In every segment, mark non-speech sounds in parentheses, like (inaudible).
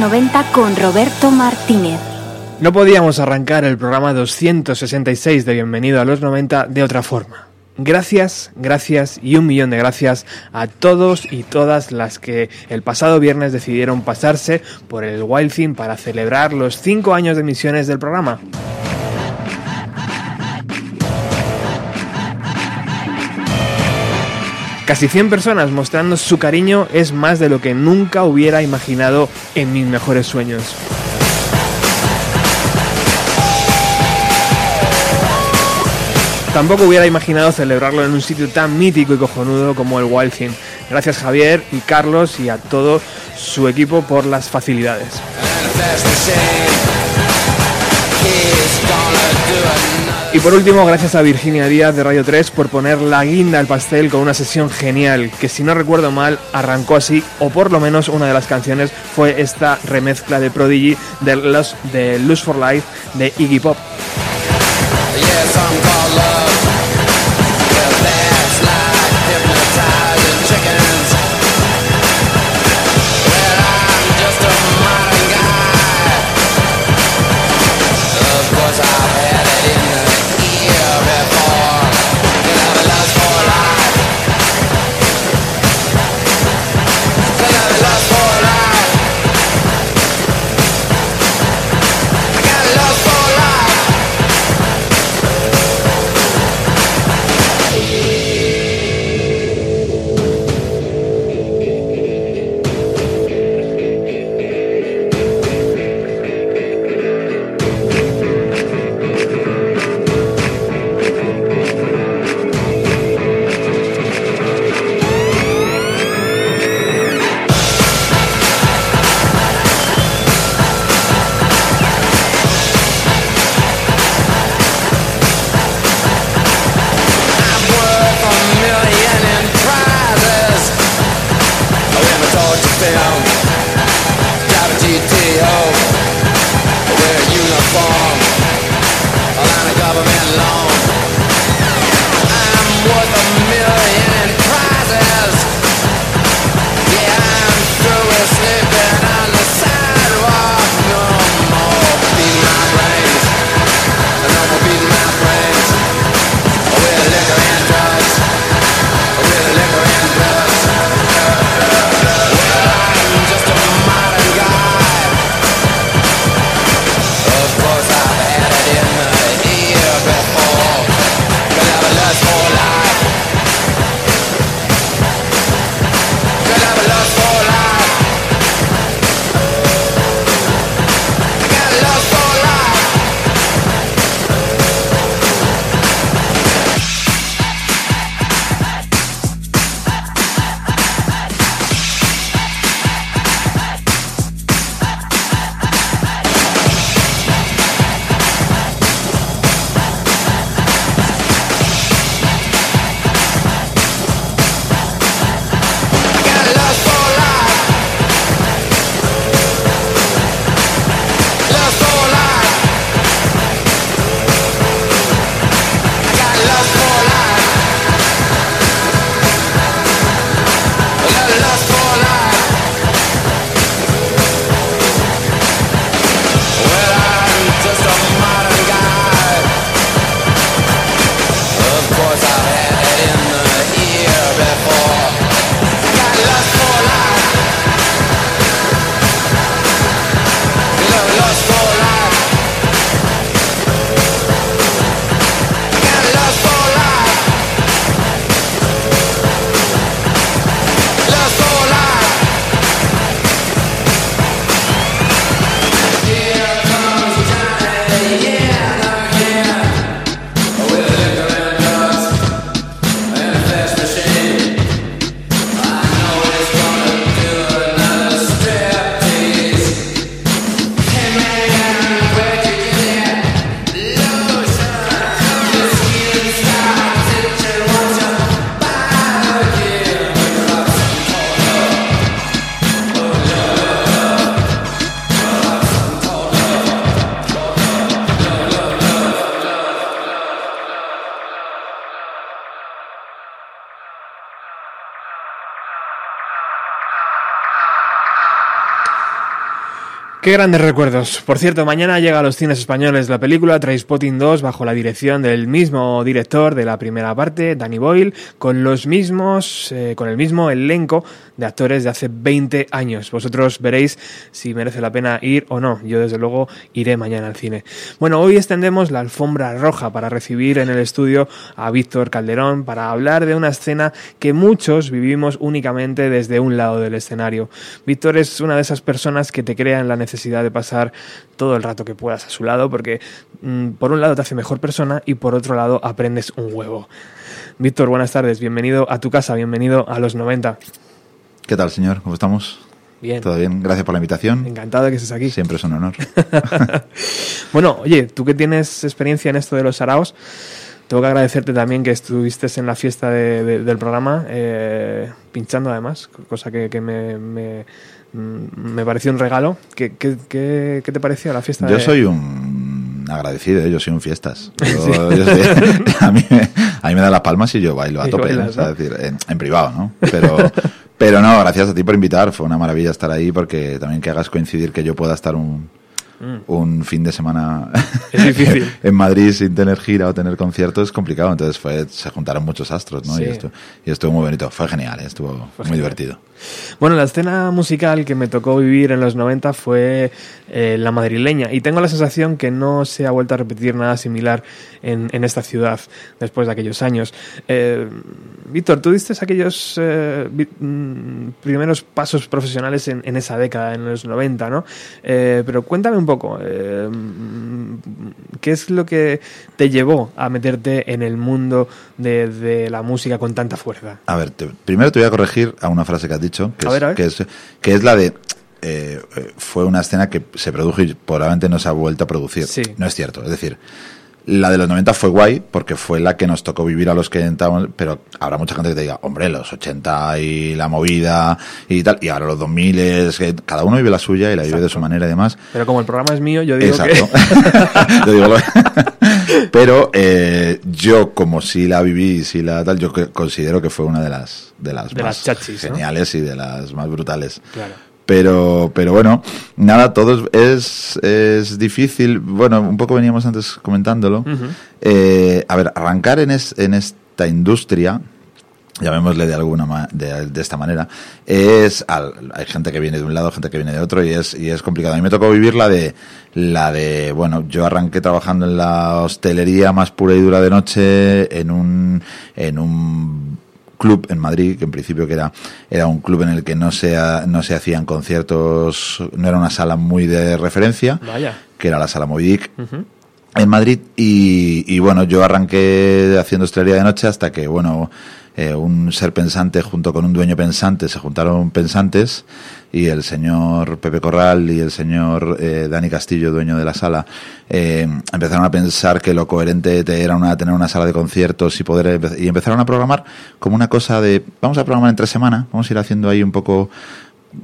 90 con Roberto Martínez. No podíamos arrancar el programa 266 de Bienvenido a los 90 de otra forma. Gracias, gracias y un millón de gracias a todos y todas las que el pasado viernes decidieron pasarse por el Wild Thing para celebrar los 5 años de emisiones del programa. Casi 100 personas mostrando su cariño es más de lo que nunca hubiera imaginado en mis mejores sueños. Tampoco hubiera imaginado celebrarlo en un sitio tan mítico y cojonudo como el Wild. Gracias Javier y Carlos y a todo su equipo por las facilidades. Y por último, gracias a Virginia Díaz de Radio 3 por poner la guinda al pastel con una sesión genial, que si no recuerdo mal, arrancó así, o por lo menos una de las canciones fue esta remezcla de Prodigy de Lose, de Lose for Life de Iggy Pop. Qué grandes recuerdos. Por cierto, mañana llega a los cines españoles la película Trainspotting 2 bajo la dirección del mismo director de la primera parte, Danny Boyle, con los mismos, eh, con el mismo elenco de actores de hace 20 años. Vosotros veréis si merece la pena ir o no. Yo desde luego iré mañana al cine. Bueno, hoy extendemos la alfombra roja para recibir en el estudio a Víctor Calderón para hablar de una escena que muchos vivimos únicamente desde un lado del escenario. Víctor es una de esas personas que te crea en la necesidad necesidad de pasar todo el rato que puedas a su lado, porque mm, por un lado te hace mejor persona y por otro lado aprendes un huevo. Víctor, buenas tardes, bienvenido a tu casa, bienvenido a los 90. ¿Qué tal, señor? ¿Cómo estamos? Bien. ¿Todo bien? Gracias por la invitación. Encantado de que estés aquí. Siempre es un honor. (laughs) bueno, oye, tú que tienes experiencia en esto de los saraos, tengo que agradecerte también que estuviste en la fiesta del programa, eh, pinchando además, cosa que, me Mm, me pareció un regalo. ¿Qué, qué, qué, te pareció la fiesta? Yo soy un agradecido, ¿eh? yo soy un fiestas. (laughs) a, mí, (laughs) a, mí, me da las palmas y yo bailo a tope, decir, en, privado, ¿no? Pero, pero no, gracias a ti por invitar, fue una maravilla estar ahí porque también que hagas coincidir que yo pueda estar un, Mm. un fin de semana (laughs) (laughs) en Madrid sin tener gira o tener conciertos es complicado. Entonces fue, se juntaron muchos astros, ¿no? Y, esto, y estuvo muy bonito. Fue genial, ¿eh? estuvo muy divertido. Bueno, la escena musical que me tocó vivir en los 90 fue eh, la madrileña. Y tengo la sensación que no se ha vuelto a repetir nada similar en, esta ciudad después de aquellos años. Eh, Víctor, tú diste aquellos mm, primeros pasos profesionales en, esa década, en los 90, ¿no? pero cuéntame un poco. Eh, ¿Qué es lo que te llevó a meterte en el mundo de, la música con tanta fuerza? A ver, primero te voy a corregir a una frase que has dicho, que, es, Que es, la de eh, fue una escena que se produjo y probablemente no se ha vuelto a producir. No es cierto. Es decir, la de los 90 fue guay porque fue la que nos tocó vivir a los que entramos, pero habrá mucha gente que te diga, hombre, los 80 y la movida y tal, y ahora los 2000 es que cada uno vive la suya y la vive de su manera y demás. Pero como el programa es mío, yo digo Exacto. (laughs) yo digo (laughs) pero eh, yo como si la viví y si la tal, yo considero que fue una de las de las más geniales y de las más brutales. Claro. Pero, pero bueno, nada, todo es, es difícil. Bueno, un poco veníamos antes comentándolo. Eh, a ver, arrancar en, en esta industria, llamémosle de alguna de, de, esta manera, es hay gente que viene de un lado, gente que viene de otro y es y es complicado. A mí me tocó vivir la de la de bueno, yo arranqué trabajando en la hostelería más pura y dura de noche en un en un club en Madrid, que en principio que era, era un club en el que no se, no se hacían conciertos, no era una sala muy de referencia, que era la sala Movidic. En Madrid y, y bueno, yo arranqué haciendo estrella de noche hasta que, bueno, eh, un ser pensante junto con un dueño pensante, se juntaron pensantes y el señor Pepe Corral y el señor eh, Dani Castillo, dueño de la sala, eh, empezaron a pensar que lo coherente era una, tener una sala de conciertos y poder y empezaron a programar como una cosa de vamos a programar en tres semanas, vamos a ir haciendo ahí un poco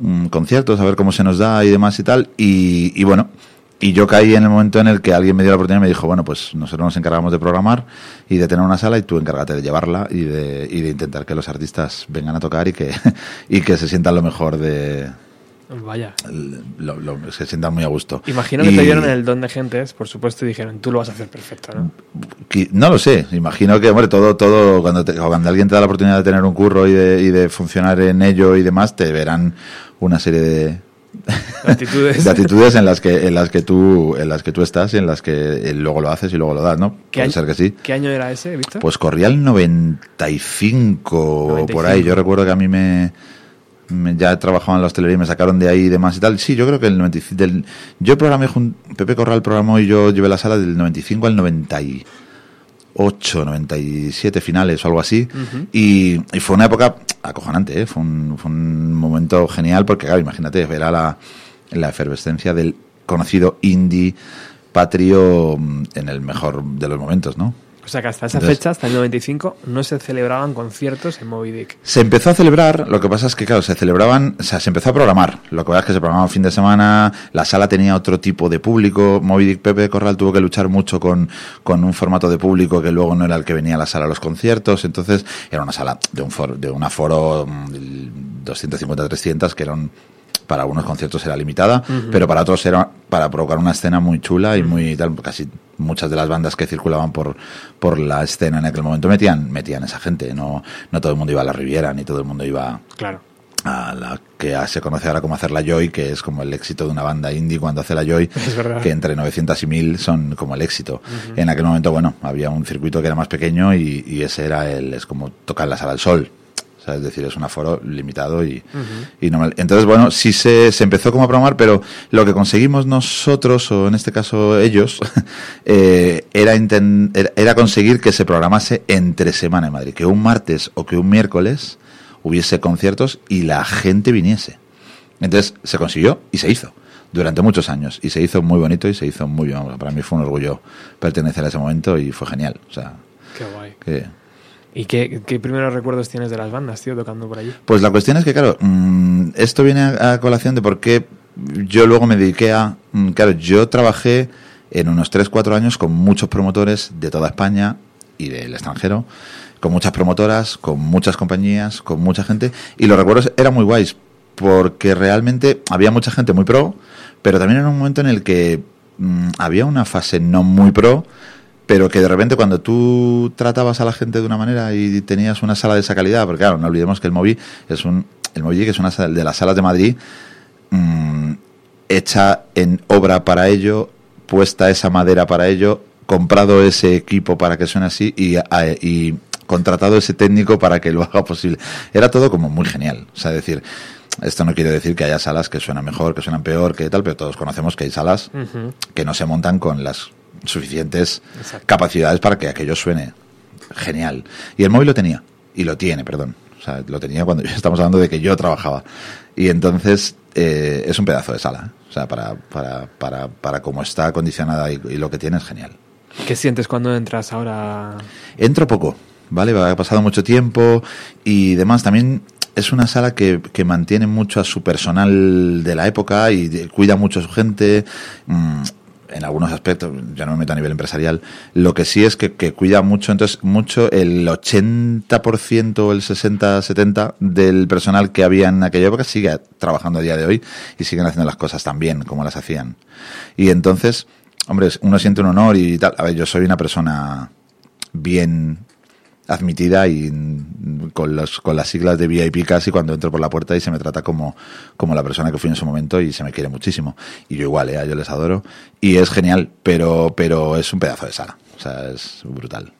mm, conciertos, a ver cómo se nos da y demás y tal y, y bueno y yo caí en el momento en el que alguien me dio la oportunidad y me dijo, bueno, pues nosotros nos encargamos de programar y de tener una sala y tú encárgate de llevarla y de, y de intentar que los artistas vengan a tocar y que, (laughs) y que se sientan lo mejor de... Vaya. se sientan muy a gusto. Imagino que te dieron el don de gentes, por supuesto, y dijeron, tú lo vas a hacer perfecto, ¿no? No lo sé. Imagino que, hombre, todo, todo, cuando, cuando alguien te da la oportunidad de tener un curro y de, y de funcionar en ello y demás, te verán una serie de, (laughs) Actitudes. actitudes en las que en las que tú en las que tú estás y en las que luego lo haces y luego lo das, ¿no? Puede ser que sí. ¿Qué año era ese, Víctor? Pues corría el 95, o por ahí. Yo recuerdo que a mí me, ya trabajaba en la hostelería y me sacaron de ahí y demás y tal. Sí, yo creo que el 95 del, yo programé Pepe Corral programó y yo llevé la sala del 95 al 90 8, 97 finales o algo así. y, fue una época acojonante, ¿eh? fue, un, fue un momento genial porque, claro, imagínate, era la, la efervescencia del conocido indie patrio mm, en el mejor de los momentos, ¿no? O sea que hasta esa fecha, hasta el 95, no se celebraban conciertos en Moby Dick. Se empezó a celebrar, lo que pasa es que, claro, se celebraban, o sea, se empezó a programar. Lo que pasa es que se programaba fin de semana, la sala tenía otro tipo de público. Moby Dick Pepe Corral tuvo que luchar mucho con, con un formato de público que luego no era el que venía a la sala a los conciertos. Entonces, era una sala de un, foro, de un aforo 250-300, mm, que eran para algunos conciertos era limitada, pero para otros era para provocar una escena muy chula y muy tal, casi muchas de las bandas que circulaban por, por la escena en aquel momento metían, metían esa gente, no, no todo el mundo iba a la Riviera, ni todo el mundo iba claro. a la que se conoce ahora como hacer la Joy, que es como el éxito de una banda indie cuando hace la Joy, (laughs) que entre 900 y 1000 son como el éxito. En aquel momento, bueno, había un circuito que era más pequeño y, y ese era el, es como tocar la sala del sol, es decir, es un aforo limitado y, normal. Entonces, bueno, sí se, se, empezó como a promover, pero lo que conseguimos nosotros, o en este caso ellos, (laughs) eh, era, era conseguir que se programase entre semana en Madrid, que un martes o que un miércoles hubiese conciertos y la gente viniese. Entonces se consiguió y se hizo durante muchos años y se hizo muy bonito y se hizo muy bien. Para mí fue un orgullo pertenecer a ese momento y fue genial. O sea, qué guay. ¿Y qué, primeros recuerdos tienes de las bandas, tío, tocando por allí? Pues la cuestión es que, claro, mm, esto viene a, colación de por qué yo luego me dediqué a... Mm, claro, yo trabajé en unos 3-4 años con muchos promotores de toda España y del extranjero, con muchas promotoras, con muchas compañías, con mucha gente, y los recuerdos eran muy guays, porque realmente había mucha gente muy pro, pero también era un momento en el que mm, había una fase no muy pro, pero que de repente cuando tú tratabas a la gente de una manera y tenías una sala de esa calidad, porque claro, no olvidemos que el Movi es un el Movi que es una de las salas de Madrid mm, hecha en obra para ello, puesta esa madera para ello, comprado ese equipo para que suene así y, y contratado ese técnico para que lo haga posible. Era todo como muy genial, o sea, decir, esto no quiere decir que haya salas que suenan mejor, que suenan peor, que tal, pero todos conocemos que hay salas que no se montan con las suficientes capacidades para que aquello suene genial. Y el móvil lo tenía, y lo tiene, perdón. O sea, lo tenía cuando (laughs) estamos hablando de que yo trabajaba. Y entonces eh, es un pedazo de sala. ¿eh? O sea, para, para, para, para cómo está acondicionada y, lo que tiene es genial. ¿Qué sientes cuando entras ahora? Entro poco, ¿vale? Ha pasado mucho tiempo y demás. También es una sala que, que, mantiene mucho a su personal de la época y cuida mucho a su gente. En algunos aspectos, ya no me meto a nivel empresarial, lo que sí es que, cuida mucho, entonces, mucho el 80% o el 60-70% del personal que había en aquella época sigue trabajando a día de hoy y siguen haciendo las cosas tan bien como las hacían. Y entonces, hombre, uno siente un honor y tal. A ver, yo soy una persona bien admitida y con, los, con las siglas de VIP casi cuando entro por la puerta y se me trata como, como la persona que fui en su momento y se me quiere muchísimo. Y yo igual, ¿eh? yo les adoro. Y es genial, pero, pero es un pedazo de sala. O sea, es brutal.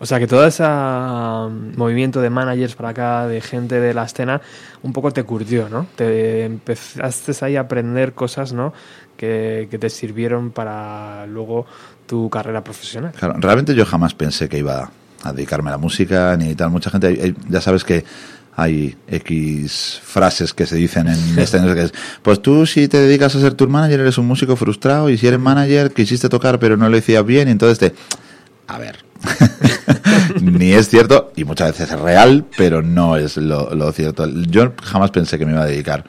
O sea que todo ese um, movimiento de managers para acá, de gente de la escena, un poco te curtió, ¿no? Te empezaste ahí a aprender cosas, ¿no? Que, que te sirvieron para luego tu carrera profesional. Claro, realmente yo jamás pensé que iba a dedicarme a la música ni tal. Mucha gente, ya sabes que hay X frases que se dicen en (laughs) este es, pues tú si te dedicas a ser tour manager eres un músico frustrado y si eres manager quisiste tocar pero no lo decías bien y entonces te... A ver, (laughs) ni es cierto y muchas veces es real, pero no es lo, lo cierto. Yo jamás pensé que me iba a dedicar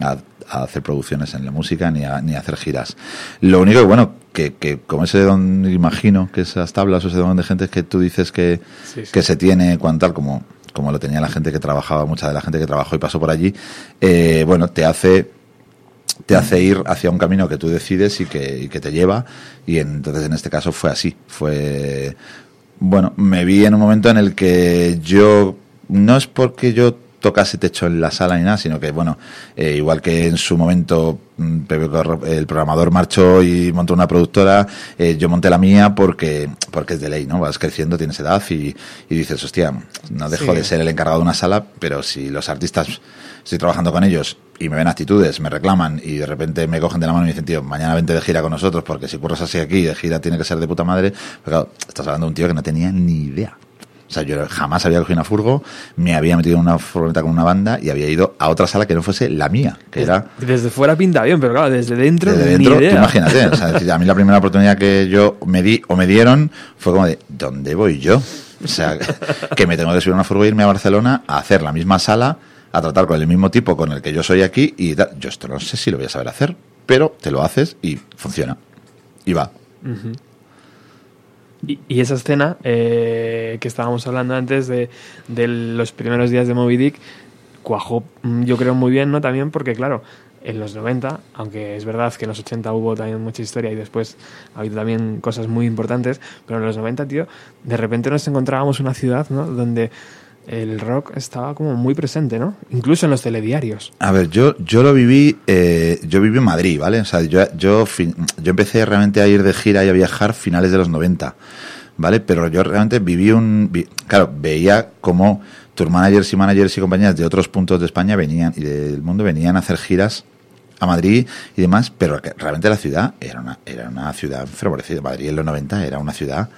a a hacer producciones en la música ni a, ni a hacer giras. Lo único que, bueno, que, que como ese don, imagino que esas tablas o ese don de gente que tú dices que, que se tiene, cuanto tal, como, como lo tenía la gente que trabajaba, mucha de la gente que trabajó y pasó por allí, eh, bueno, te hace te hace ir hacia un camino que tú decides y que, y que te lleva. Y entonces en este caso fue así. Fue bueno me vi en un momento en el que yo no es porque yo tocase techo en la sala ni nada, sino que, bueno, eh, igual que en su momento mm, el programador marchó y montó una productora, eh, yo monté la mía porque, porque es de ley, ¿no? Vas creciendo, tienes edad y, y dices, hostia, no dejo de ser el encargado de una sala, pero si los artistas estoy trabajando con ellos y me ven actitudes, me reclaman y de repente me cogen de la mano y me dicen, tío, mañana vente de gira con nosotros porque si curras así aquí, de gira tiene que ser de puta madre, pero claro, estás hablando de un tío que no tenía ni idea. O sea, yo jamás había cogido una furgo, me había metido en una furgoneta con una banda y había ido a otra sala que no fuese la mía, que era... Desde fuera pinta bien, pero claro, desde dentro Desde dentro, imagínate, o sea, a mí la primera oportunidad que yo me di o me dieron fue como de, ¿dónde voy yo? O sea, (laughs) que me tengo que subir a una furgo e irme a Barcelona a hacer la misma sala, a tratar con el mismo tipo con el que yo soy aquí y tal. Yo esto no sé si lo voy a saber hacer, pero te lo haces y funciona. Y va. Y, esa escena eh, que estábamos hablando antes de, los primeros días de Moby Dick, cuajó, mm, yo creo, muy bien, ¿no? También porque, claro, en los 90, aunque es verdad que en los 80 hubo también mucha historia y después ha habido también cosas muy importantes, pero en los 90, tío, de repente nos encontrábamos una ciudad, ¿no? Donde el rock estaba como muy presente, ¿no? Incluso en los telediarios. A ver, yo, yo lo viví, eh, yo viví en Madrid, ¿vale? O sea, yo, yo, empecé realmente a ir de gira y a viajar finales de los 90, ¿vale? Pero yo realmente viví un... claro, veía como tour managers y managers y compañías de otros puntos de España venían y del mundo venían a hacer giras a Madrid y demás, pero realmente la ciudad era una, era una ciudad favorecida. Madrid en los 90 era una ciudad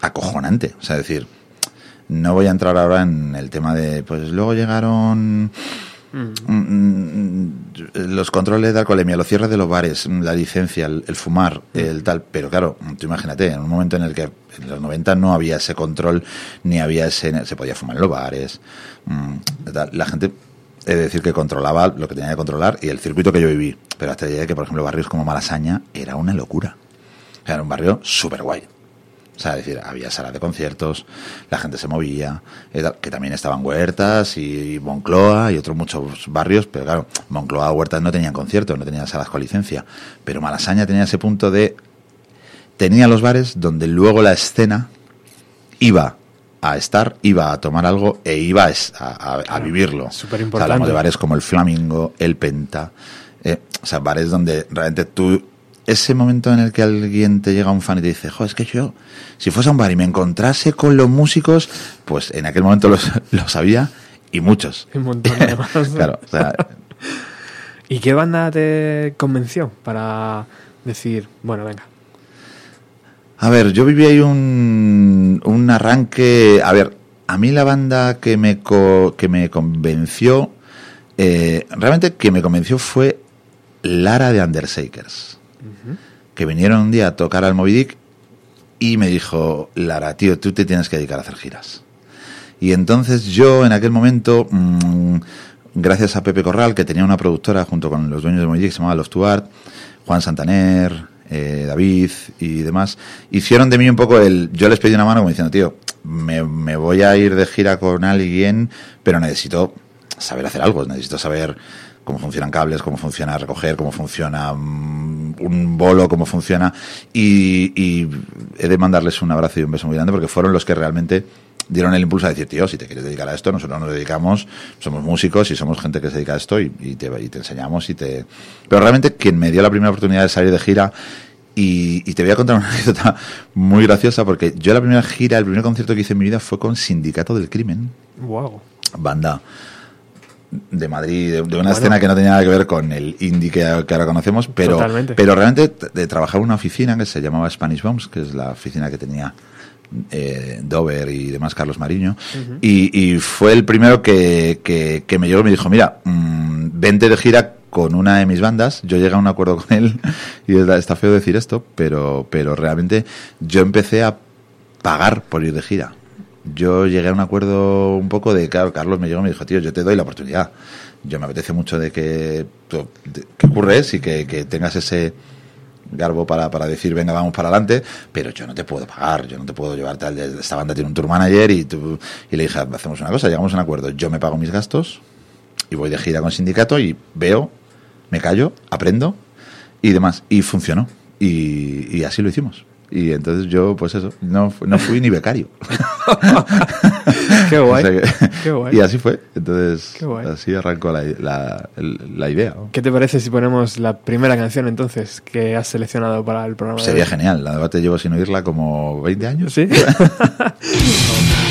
acojonante. O sea, decir, no voy a entrar ahora en el tema de, pues luego llegaron mm. Mm, los controles de alcoholemia, los cierres de los bares, la licencia, el, fumar, mm. el tal. Pero claro, tú imagínate, en un momento en el que en los 90 no había ese control, ni había ese, se podía fumar en los bares, la gente es decir, que controlaba lo que tenía que controlar y el circuito que yo viví. Pero hasta llegué que, por ejemplo, barrios como Malasaña era una locura. Era un barrio súper guay. O sea, es decir, había salas de conciertos, la gente se movía, que también estaban Huertas y Moncloa y otros muchos barrios, pero claro, Moncloa, Huertas no tenían conciertos, no tenían salas con licencia. Pero Malasaña tenía ese punto de... Tenía los bares donde luego la escena iba a estar, iba a tomar algo e iba a, vivirlo. Súper importante. hablamos de bares como el Flamingo, el Penta, eh, o sea, bares donde realmente tú, ese momento en el que alguien te llega un fan y te dice, jo, es que yo, si fuese a un bar y me encontrase con los músicos, pues en aquel momento los, (laughs) sabía y muchos. Un montón (laughs) claro, o sea, ¿Y qué banda te convenció para decir, bueno, venga? A ver, yo viví ahí un, un arranque. A ver, a mí la banda que me, que me convenció, eh, realmente que me convenció fue Lara de Que vinieron un día a tocar al Moby Dick y me dijo, Lara, tío, tú te tienes que dedicar a hacer giras. Y entonces yo en aquel momento, mm, gracias a Pepe Corral, que tenía una productora junto con los dueños de Moby Dick, se llamaba Los Tuart, Juan Santaner, eh, David y demás, hicieron de mí un poco el... Yo les pedí una mano como diciendo, tío, me, voy a ir de gira con alguien, pero necesito saber hacer algo, necesito saber cómo funcionan cables, cómo funciona recoger, cómo funciona mm, un bolo, cómo funciona. Y, y, he de mandarles un abrazo y un beso muy grande porque fueron los que realmente dieron el impulso a decir, tío, si te quieres dedicar a esto, nosotros nos dedicamos, somos músicos y somos gente que se dedica a esto y, te, y te enseñamos y te... Pero realmente quien me dio la primera oportunidad de salir de gira y, te voy a contar una (laughs) anécdota muy graciosa porque yo la primera gira, el primer concierto que hice en mi vida fue con Sindicato del Crimen. Wow. Banda de Madrid, de, una escena que no tenía nada que ver con el indie que, ahora conocemos, pero, pero realmente de, trabajar en una oficina que se llamaba Spanish Bombs, que es la oficina que tenía eh, Dover y demás, Carlos Mariño, y, fue el primero que, que, me llegó y me dijo, mira, mm, vente de gira con una de mis bandas, yo llegué a un acuerdo con él, (laughs) y está feo decir esto, pero, pero realmente yo empecé a pagar por ir de gira. Yo llegué a un acuerdo un poco de, claro, Carlos me llegó y me dijo, tío, yo te doy la oportunidad. Yo me apetece mucho de que, que ocurres y que, que tengas ese, garbo para, para decir, venga, vamos para adelante, pero yo no te puedo pagar, yo no te puedo llevarte al de esta banda tiene un tour manager y, tú, y le dije, hacemos una cosa, llegamos a un acuerdo, yo me pago mis gastos y voy de gira con sindicato y veo, me callo, aprendo y demás. Y funcionó. Y así lo hicimos. Y entonces yo, pues eso, no, no fui ni becario. (laughs) Qué guay. (laughs) Qué guay. Y así fue. Entonces, así arrancó la, la, la, idea. ¿Qué te parece si ponemos la primera canción entonces que has seleccionado para el programa? Sería genial. La debate llevo sin oírla como 20 años. Sí. (laughs)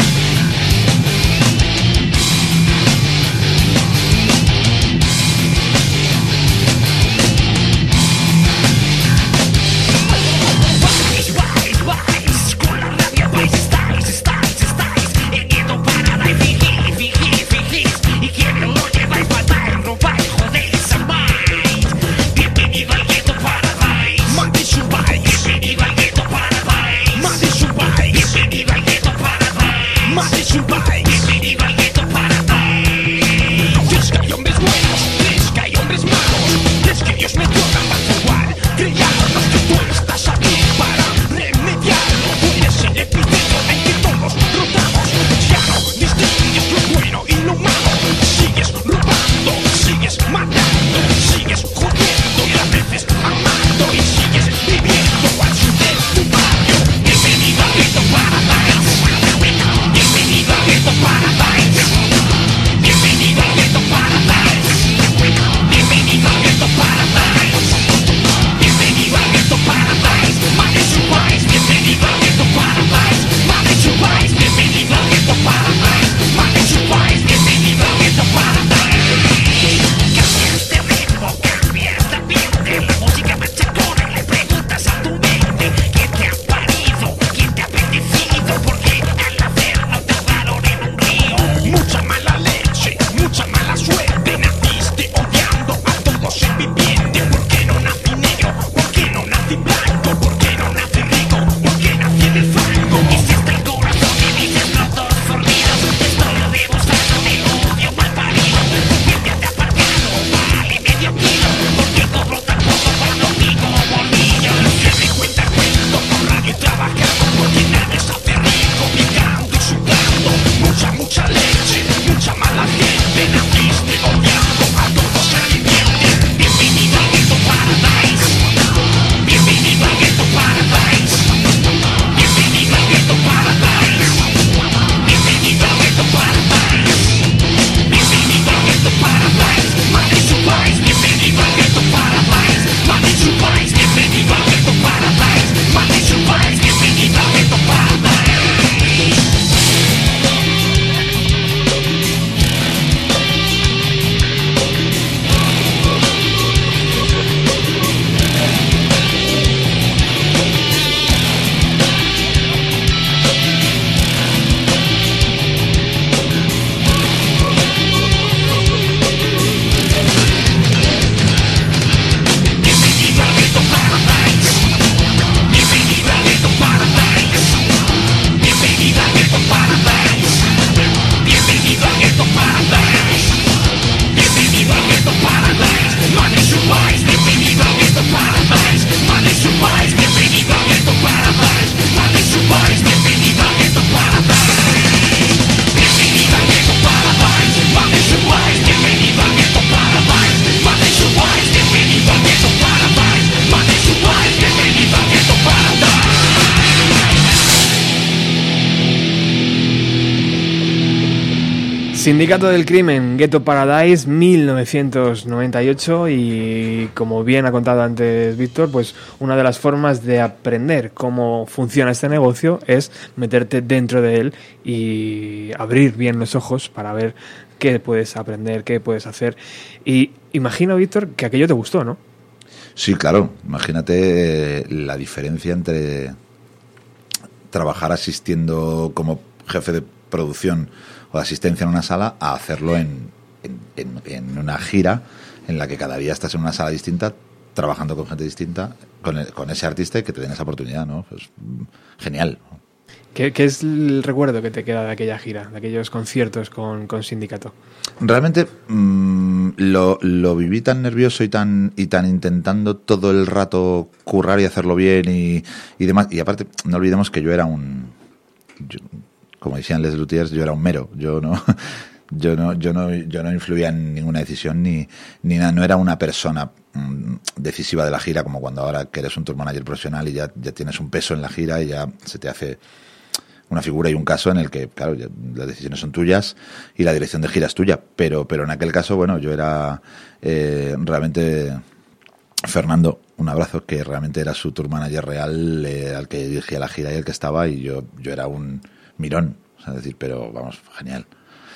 Sindicato del Crimen, Ghetto Paradise, 1998 y como bien ha contado antes Víctor, pues una de las formas de aprender cómo funciona este negocio es meterte dentro de él y abrir bien los ojos para ver qué puedes aprender, qué puedes hacer. Y imagino, Víctor, que aquello te gustó, ¿no? Sí, claro. Imagínate la diferencia entre trabajar asistiendo como jefe de producción o de asistencia en una sala a hacerlo en, en, una gira en la que cada día estás en una sala distinta trabajando con gente distinta, con, con ese artista y que te den esa oportunidad, ¿no? Pues genial. ¿Qué, es el recuerdo que te queda de aquella gira, de aquellos conciertos con, con Sindicato? Realmente mm, lo, lo, viví tan nervioso y tan, y tan intentando todo el rato currar y hacerlo bien y, y demás. Y aparte, no olvidemos que yo era un como decían Les Luthiers, yo era un mero, yo no, (laughs) yo no, yo no, yo no influía en ninguna decisión ni, ni nada, no era una persona mm, decisiva de la gira como cuando ahora que eres un tour manager profesional y ya, ya tienes un peso en la gira y ya se te hace una figura y un caso en el que, claro, las decisiones son tuyas y la dirección de gira es tuya, pero, pero en aquel caso, bueno, yo era eh, realmente Fernando, un abrazo, que realmente era su tour manager real, eh, al que dirigía la gira y el que estaba, y yo, yo era un, mirón. es decir, pero vamos, genial.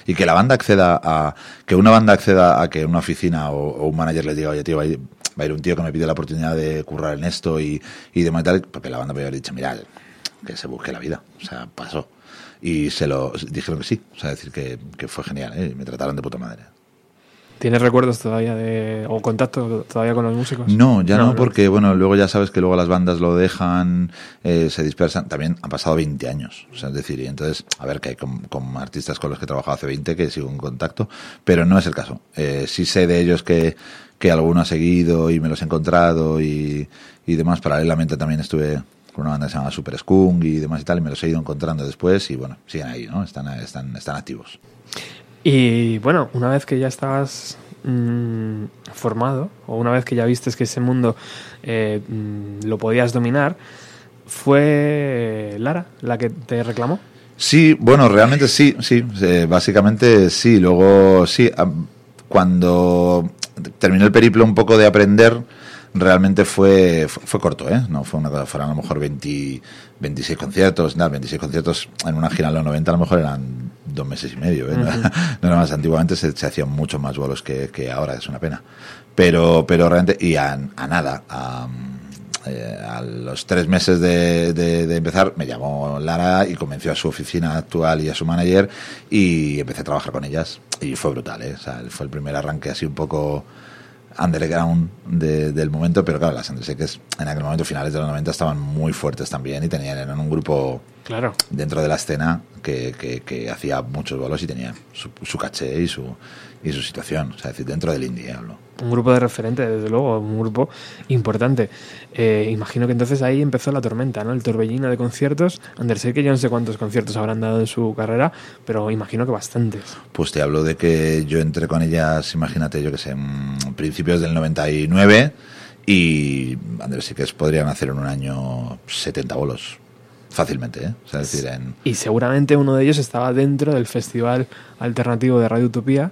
Y que la banda acceda a. Que una banda acceda a que una oficina o, un manager les diga, oye, tío, va a, ir, un tío que me pide la oportunidad de currar en esto y, y de tal, porque la banda me había dicho, mira, que se busque la vida. O sea, pasó. Y se lo dijeron que sí. O sea, decir que, que fue genial, ¿eh? me trataron de puta madre. ¿Tienes recuerdos todavía de o contacto todavía con los músicos? No, ya no, porque bueno, luego ya sabes que luego las bandas lo dejan, eh, se dispersan. También han pasado 20 años, o sea, es decir, y entonces, a ver, que hay con, artistas con los que he trabajado hace 20 que sigo en contacto, pero no es el caso. Eh, sí sé de ellos que, que alguno ha seguido y me los he encontrado y, y demás. Paralelamente también estuve con una banda que se llama Super Skunk y demás y tal, y me los he ido encontrando después y bueno, siguen ahí, ¿no? Están, están, están activos. Y bueno, una vez que ya estabas mm, formado, o una vez que ya vistes que ese mundo eh, mm, lo podías dominar, ¿fue Lara la que te reclamó? Sí, bueno, realmente sí, sí, eh, básicamente sí. Luego sí, cuando terminé el periplo un poco de aprender, realmente fue, fue, corto, ¿eh? No fue una cosa, fueron a lo mejor 20, 26 conciertos, nada, 26 conciertos en una gira los 90 a lo mejor eran dos meses y medio, ¿eh? no, era (laughs) más. Antiguamente se, hacían mucho más vuelos que, que, ahora, es una pena. Pero, pero realmente, y a, nada, a, eh, a, los tres meses de, de, empezar, me llamó Lara y convenció a su oficina actual y a su manager y empecé a trabajar con ellas. Y fue brutal, ¿eh? O sea, fue el primer arranque así un poco underground del momento, pero claro, las Underseques en aquel momento, finales de los 90, estaban muy fuertes también y tenían eran un grupo claro. dentro de la escena que, que, hacía muchos bolos y tenía su, su caché y su, y su situación, o sea, decir, dentro del indie hablo. Un grupo de referente, desde luego, un grupo importante. Eh, imagino que entonces ahí empezó la tormenta, ¿no? El torbellino de conciertos. Andersey, que yo no sé cuántos conciertos habrán dado en su carrera, pero imagino que bastantes. Pues te hablo de que yo entré con ellas, imagínate, yo que sé, principios del 99 y Andrés que podrían hacer en un año 70 bolos fácilmente, ¿eh? O sea, decir, en... Y seguramente uno de ellos estaba dentro del Festival Alternativo de Radio Utopía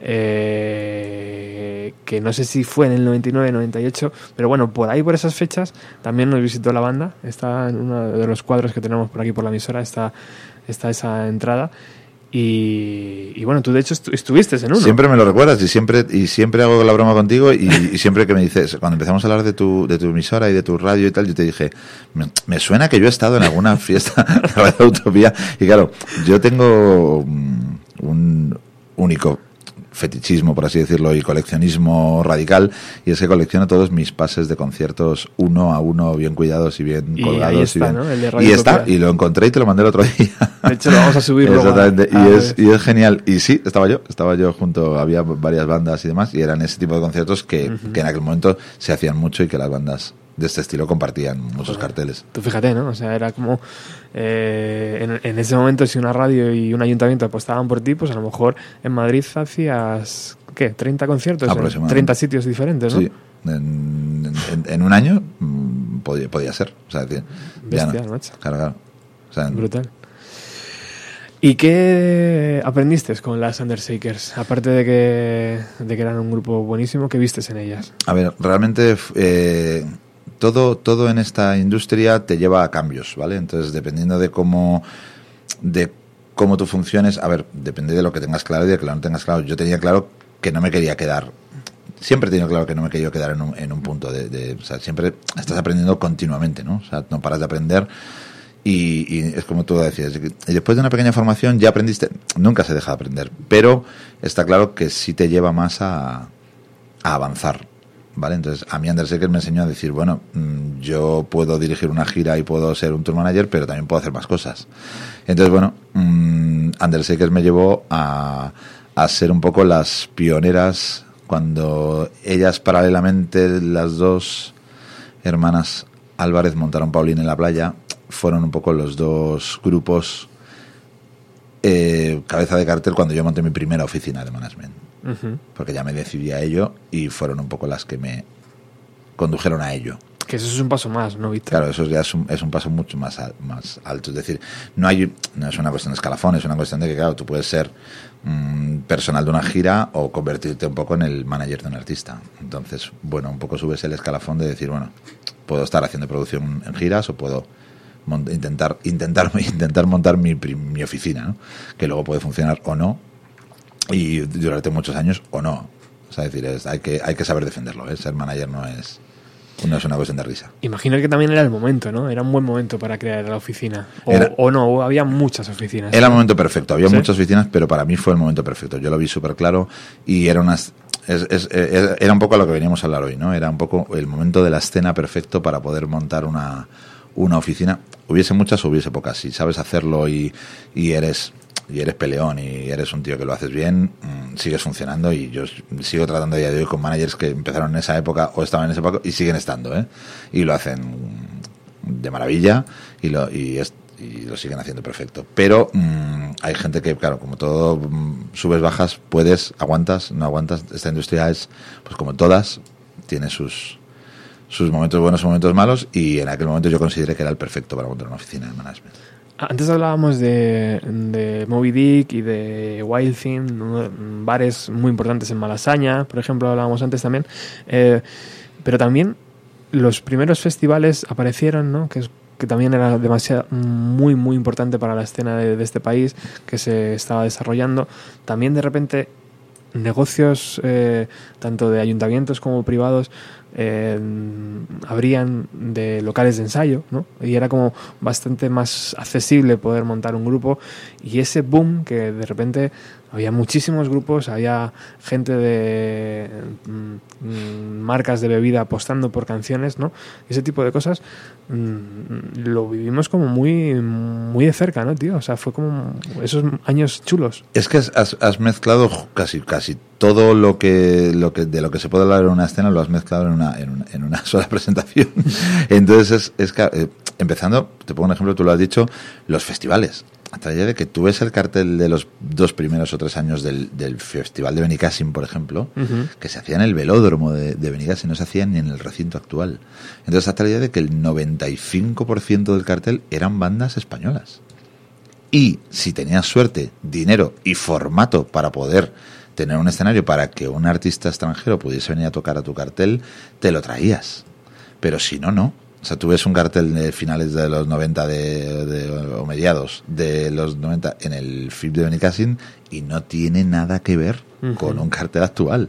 eh, que no sé si fue en el 99, 98, pero bueno, por ahí, por esas fechas, también nos visitó la banda. Está en uno de los cuadros que tenemos por aquí por la emisora, está, está esa entrada. Y, bueno, tú de hecho estuviste en uno. Siempre me lo recuerdas y siempre y siempre hago la broma contigo y, siempre que me dices, cuando empezamos a hablar de tu, de tu emisora y de tu radio y tal, yo te dije, me, suena que yo he estado en alguna (laughs) fiesta de Utopía y claro, yo tengo un único fetichismo, por así decirlo, y coleccionismo radical, y es que colecciono todos mis pases de conciertos uno a uno, bien cuidados y bien colgados. y, y está, y lo encontré y te lo mandé el otro día. De hecho, lo vamos a subir Exactamente, y, es, y es genial. Y sí, estaba yo, estaba yo junto, había varias bandas y demás, y eran ese tipo de conciertos que, que en aquel momento se hacían mucho y que las bandas de este estilo compartían muchos carteles. Tú fíjate, ¿no? O sea, era como eh, en, ese momento si una radio y un ayuntamiento apostaban por ti, pues a lo mejor en Madrid hacías, ¿qué? 30 conciertos en 30 sitios diferentes, ¿no? Sí. En, un año mm, podía, podía ser. O sea, decir, Bestia, Claro, claro. Brutal. ¿Y qué aprendiste con las Undershakers? Aparte de que, de que eran un grupo buenísimo, ¿qué vistes en ellas? A ver, realmente eh, todo, todo en esta industria te lleva a cambios, ¿vale? Entonces, dependiendo de cómo, de cómo tú funciones, a ver, depende de lo que tengas claro y de lo que no tengas claro. Yo tenía claro que no me quería quedar siempre he tenido claro que no me quería quedar en un, en un punto de, de, o sea, siempre estás aprendiendo continuamente, ¿no? O sea, no paras de aprender y, es como tú decías, y después de una pequeña formación ya aprendiste, nunca se deja de aprender, pero está claro que sí te lleva más a, a avanzar. ¿Vale? Entonces, a mí Anders me enseñó a decir, bueno, mm, yo puedo dirigir una gira y puedo ser un tour manager, pero también puedo hacer más cosas. Entonces, bueno, mmm, Anders me llevó a, a ser un poco las pioneras cuando ellas paralelamente, las dos hermanas Álvarez montaron Paulín en la playa, fueron un poco los dos grupos eh, cabeza de cartel cuando yo monté mi primera oficina de management. Porque ya me decidí a ello y fueron un poco las que me condujeron a ello. Que eso es un paso más, ¿no, Víctor? Claro, eso ya es un, es un paso mucho más, más alto. Es decir, no, hay, no es una cuestión de escalafón, es una cuestión de que, claro, tú puedes ser mm, personal de una gira o convertirte un poco en el manager de un artista. Entonces, bueno, un poco subes el escalafón de decir, bueno, puedo estar haciendo producción en giras o puedo intentar, intentar, (laughs) intentar montar mi, mi oficina, ¿no? que luego puede funcionar o no, y durante muchos años o no. O sea, decir, es, hay, que, hay que saber defenderlo, ¿eh? ser manager no es, no es una cuestión de risa. Imagino que también era el momento, ¿no? Era un buen momento para crear la oficina. O, no, había muchas oficinas. Era el momento perfecto, había muchas oficinas, pero para mí fue el momento perfecto. Yo lo vi súper claro y era unas... era un poco a lo que veníamos a hablar hoy, ¿no? Era un poco el momento de la escena perfecto para poder montar una, una oficina, hubiese muchas o hubiese pocas. Si sabes hacerlo y, y eres y eres peleón y eres un tío que lo haces bien, mm, sigues funcionando y yo sigo tratando a día de hoy con managers que empezaron en esa época o estaban en esa época y siguen estando, ¿eh? Y lo hacen de maravilla y lo, y, lo siguen haciendo perfecto. Pero mm, hay gente que, claro, como todo, mm, subes, bajas, puedes, aguantas, no aguantas. Esta industria es, pues como todas, tiene sus, sus momentos buenos y momentos malos y en aquel momento yo consideré que era el perfecto para montar una oficina de management. Antes hablábamos de, de Moby Dick y de Wild Thing, bares muy importantes en Malasaña, por ejemplo, hablábamos antes también. Eh, pero también los primeros festivales aparecieron, ¿no? que, también era demasiado, muy, muy importante para la escena de, de, este país que se estaba desarrollando. También de repente negocios, eh, tanto de ayuntamientos como privados, eh, habrían de locales de ensayo, ¿no? Y era como bastante más accesible poder montar un grupo y ese boom que de repente había muchísimos grupos, había gente de mm, marcas de bebida apostando por canciones, ¿no? Ese tipo de cosas mm, lo vivimos como muy muy de cerca, ¿no, tío? O sea, fue como esos años chulos. Es que has, has mezclado casi casi todo lo que lo que de lo que se puede hablar en una escena lo has mezclado en una en, una (laughs) sola presentación. Entonces es, es que eh, empezando, te pongo un ejemplo, tú lo has dicho, los festivales hasta de que tú ves el cartel de los dos primeros o tres años del, del Festival de Benicassim, por ejemplo, que se hacía en el velódromo de, de Benicassim, no se hacía ni en el recinto actual. Entonces, hasta la idea de que el 95% del cartel eran bandas españolas. Y si tenías suerte, dinero y formato para poder tener un escenario para que un artista extranjero pudiese venir a tocar a tu cartel, te lo traías. Pero si no, no. O sea, tú ves un cartel de finales de los 90 de, o mediados de los 90 en el FIP de Benicassin y no tiene nada que ver con un cartel actual.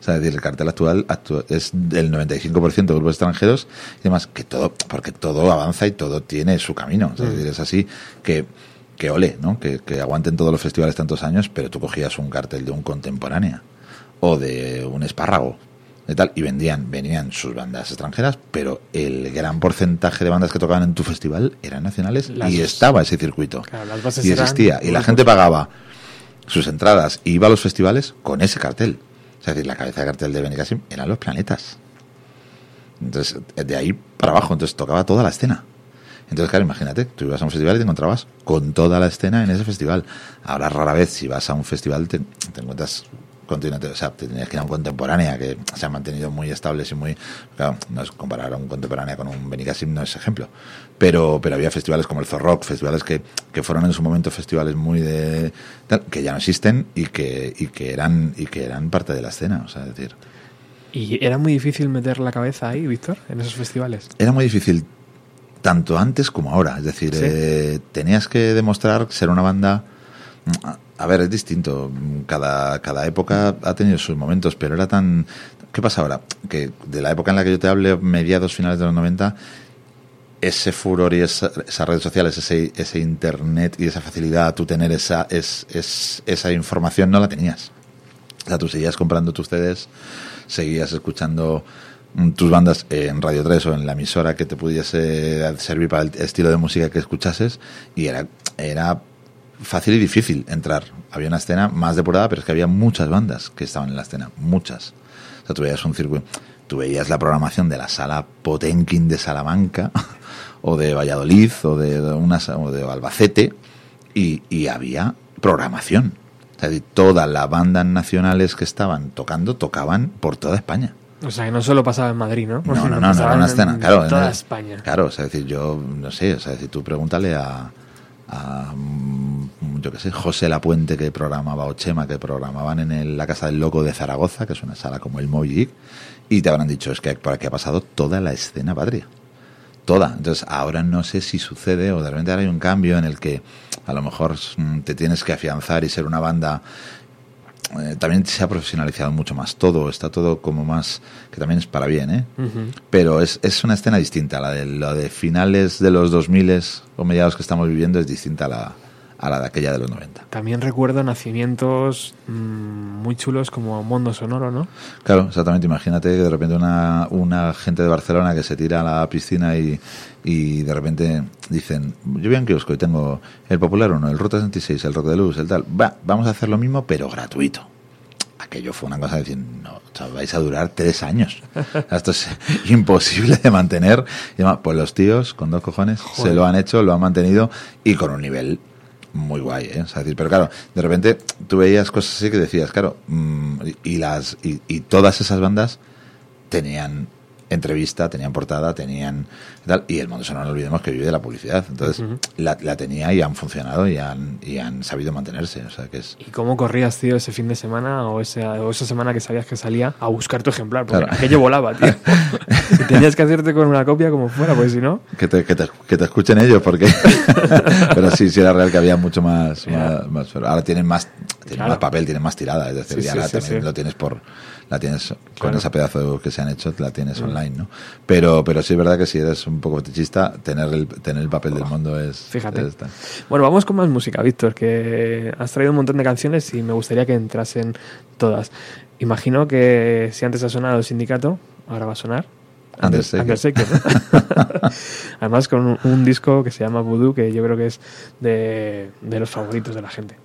O sea, es decir, el cartel actual es del 95% de grupos extranjeros y demás, que todo, porque todo avanza y todo tiene su camino. Es decir, es así que, que ole, ¿no? Que, que aguanten todos los festivales tantos años, pero tú cogías un cartel de un contemporánea o de un espárrago tal, y vendían, venían sus bandas extranjeras, pero el gran porcentaje de bandas que tocaban en tu festival eran nacionales y estaba ese circuito. y existía. Y la gente pagaba sus entradas y iba a los festivales con ese cartel. Es decir, la cabeza de cartel de Benicassim eran los planetas. Entonces, de ahí para abajo, entonces tocaba toda la escena. Entonces, claro, imagínate, tú ibas a un festival y te encontrabas con toda la escena en ese festival. Ahora, rara vez, si vas a un festival, te, te encuentras continuamente, o sea, te tenías que ir a un contemporánea que se ha mantenido muy estables y muy, claro, no es comparar a un contemporánea con un Benicassim, no es ejemplo, pero, pero había festivales como el Zorrock, festivales que, que fueron en su momento festivales muy de, que ya no existen y que, y que eran, y que eran parte de la escena, o sea, es decir. ¿Y era muy difícil meter la cabeza ahí, Víctor, en esos festivales? Era muy difícil tanto antes como ahora. Es decir, eh, tenías que demostrar ser una banda. A ver, es distinto. Cada, cada época ha tenido sus momentos, pero era tan. ¿Qué pasa ahora? Que de la época en la que yo te hablé, mediados, finales de los 90, ese furor y esas redes sociales, ese, ese internet y esa facilidad a tú tener esa, es, esa información no la tenías. O sea, tú seguías comprando tus CDs, seguías escuchando tus bandas en Radio 3 o en la emisora que te pudiese servir para el estilo de música que escuchases y era, era fácil y difícil entrar. Había una escena más depurada, pero es que había muchas bandas que estaban en la escena, muchas. O sea, tú veías un circuito, tú veías la programación de la sala Potenkin de Salamanca (laughs) o de Valladolid o de, una, o de Albacete y, y había programación. O sea, todas las bandas nacionales que estaban tocando tocaban por toda España. O sea, que no solo pasaba en Madrid, ¿no? No, (laughs) no, no, no era una escena, claro. En toda España. Claro, o sea, decir, yo no sé, o sea, decir, tú pregúntale a, a mm, yo qué sé, José Lapuente que programaba o Chema que programaban en la Casa del Loco de Zaragoza, que es una sala como el Mojic, y te habrán dicho, es que por aquí ha pasado toda la escena patria. Toda. Entonces, ahora no sé si sucede o de repente ahora hay un cambio en el que a lo mejor mm, te tienes que afianzar y ser una banda eh, también se ha profesionalizado mucho más todo, está todo como más, que también es para bien, ¿eh? Pero es, es una escena distinta, la de, la de finales de los 2000 o mediados que estamos viviendo es distinta a la, a la de aquella de los 90. También recuerdo nacimientos mm, muy chulos como Mundo Sonoro, ¿no? Claro, exactamente. Imagínate que de repente una, una gente de Barcelona que se tira a la piscina y, y de repente dicen, yo voy a un kiosco y tengo el Popular 1, el Ruta 66, el Rock de Luz, el tal, va, vamos a hacer lo mismo pero gratuito. Aquello fue una cosa de decir, no, vais a durar tres años. (laughs) Esto es imposible de mantener. Y además, pues los tíos, con dos cojones, se lo han hecho, lo han mantenido y con un nivel muy guay, ¿eh? decir, pero claro, de repente tú veías cosas así que decías, claro, mm, y, las y, todas esas bandas tenían entrevista, tenían portada, tenían tal, y el mundo sonoro no olvidemos que vive de la publicidad. Entonces, la, tenía y han funcionado y han, y han sabido mantenerse. O sea, que es... ¿Y cómo corrías, tío, ese fin de semana o, esa, o esa semana que sabías que salía a buscar tu ejemplar? Porque aquello volaba, tío. y (laughs) tenías que hacerte con una copia como fuera, porque si no... Que te, que te, que te escuchen ellos, porque... (laughs) Pero sí, sí era real que había mucho más... más, ahora tienen más, tienen más papel, tienen más tirada. Es decir, ya ahora también lo tienes por la tienes con esa pedazo que se han hecho, la tienes mm. online, ¿no? Pero, pero sí es verdad que si eres un poco fetichista, tener el, tener el papel del mundo es... Fíjate. bueno, vamos con más música, Víctor, que has traído un montón de canciones y me gustaría que entrasen todas. Imagino que si antes ha sonado el sindicato, ahora va a sonar. Undertaker. (laughs) Además con un, disco que se llama Voodoo, que yo creo que es de, de los favoritos de la gente.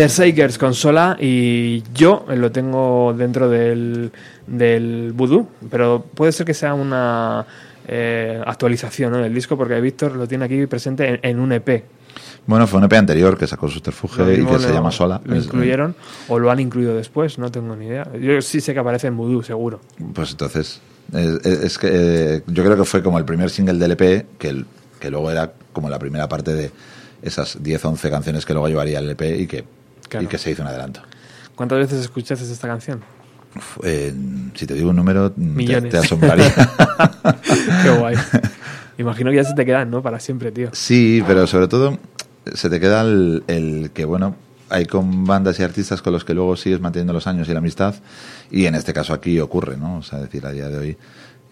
Undershakers consola y yo lo tengo dentro del, del Voodoo, pero puede ser que sea una eh, actualización del disco porque Víctor lo tiene aquí presente en, un EP. Bueno, fue un EP anterior que sacó Subterfuge y que se llama Sola. ¿Lo incluyeron o lo han incluido después? No tengo ni idea. Yo sí sé que aparece en Voodoo, seguro. Pues entonces, es, que eh, yo creo que fue como el primer single del EP, que, que luego era como la primera parte de esas 10 11 canciones que luego llevaría el EP y que, y que se hizo un adelanto. ¿Cuántas veces escuchaste esta canción? si te digo un número, Te, asombraría. (laughs) Qué guay. Imagino que ya se te quedan, ¿no? Para siempre, tío. Sí, pero sobre todo se te queda el, el que, bueno, hay con bandas y artistas con los que luego sigues manteniendo los años y la amistad y en este caso aquí ocurre, ¿no? O sea, decir, a día de hoy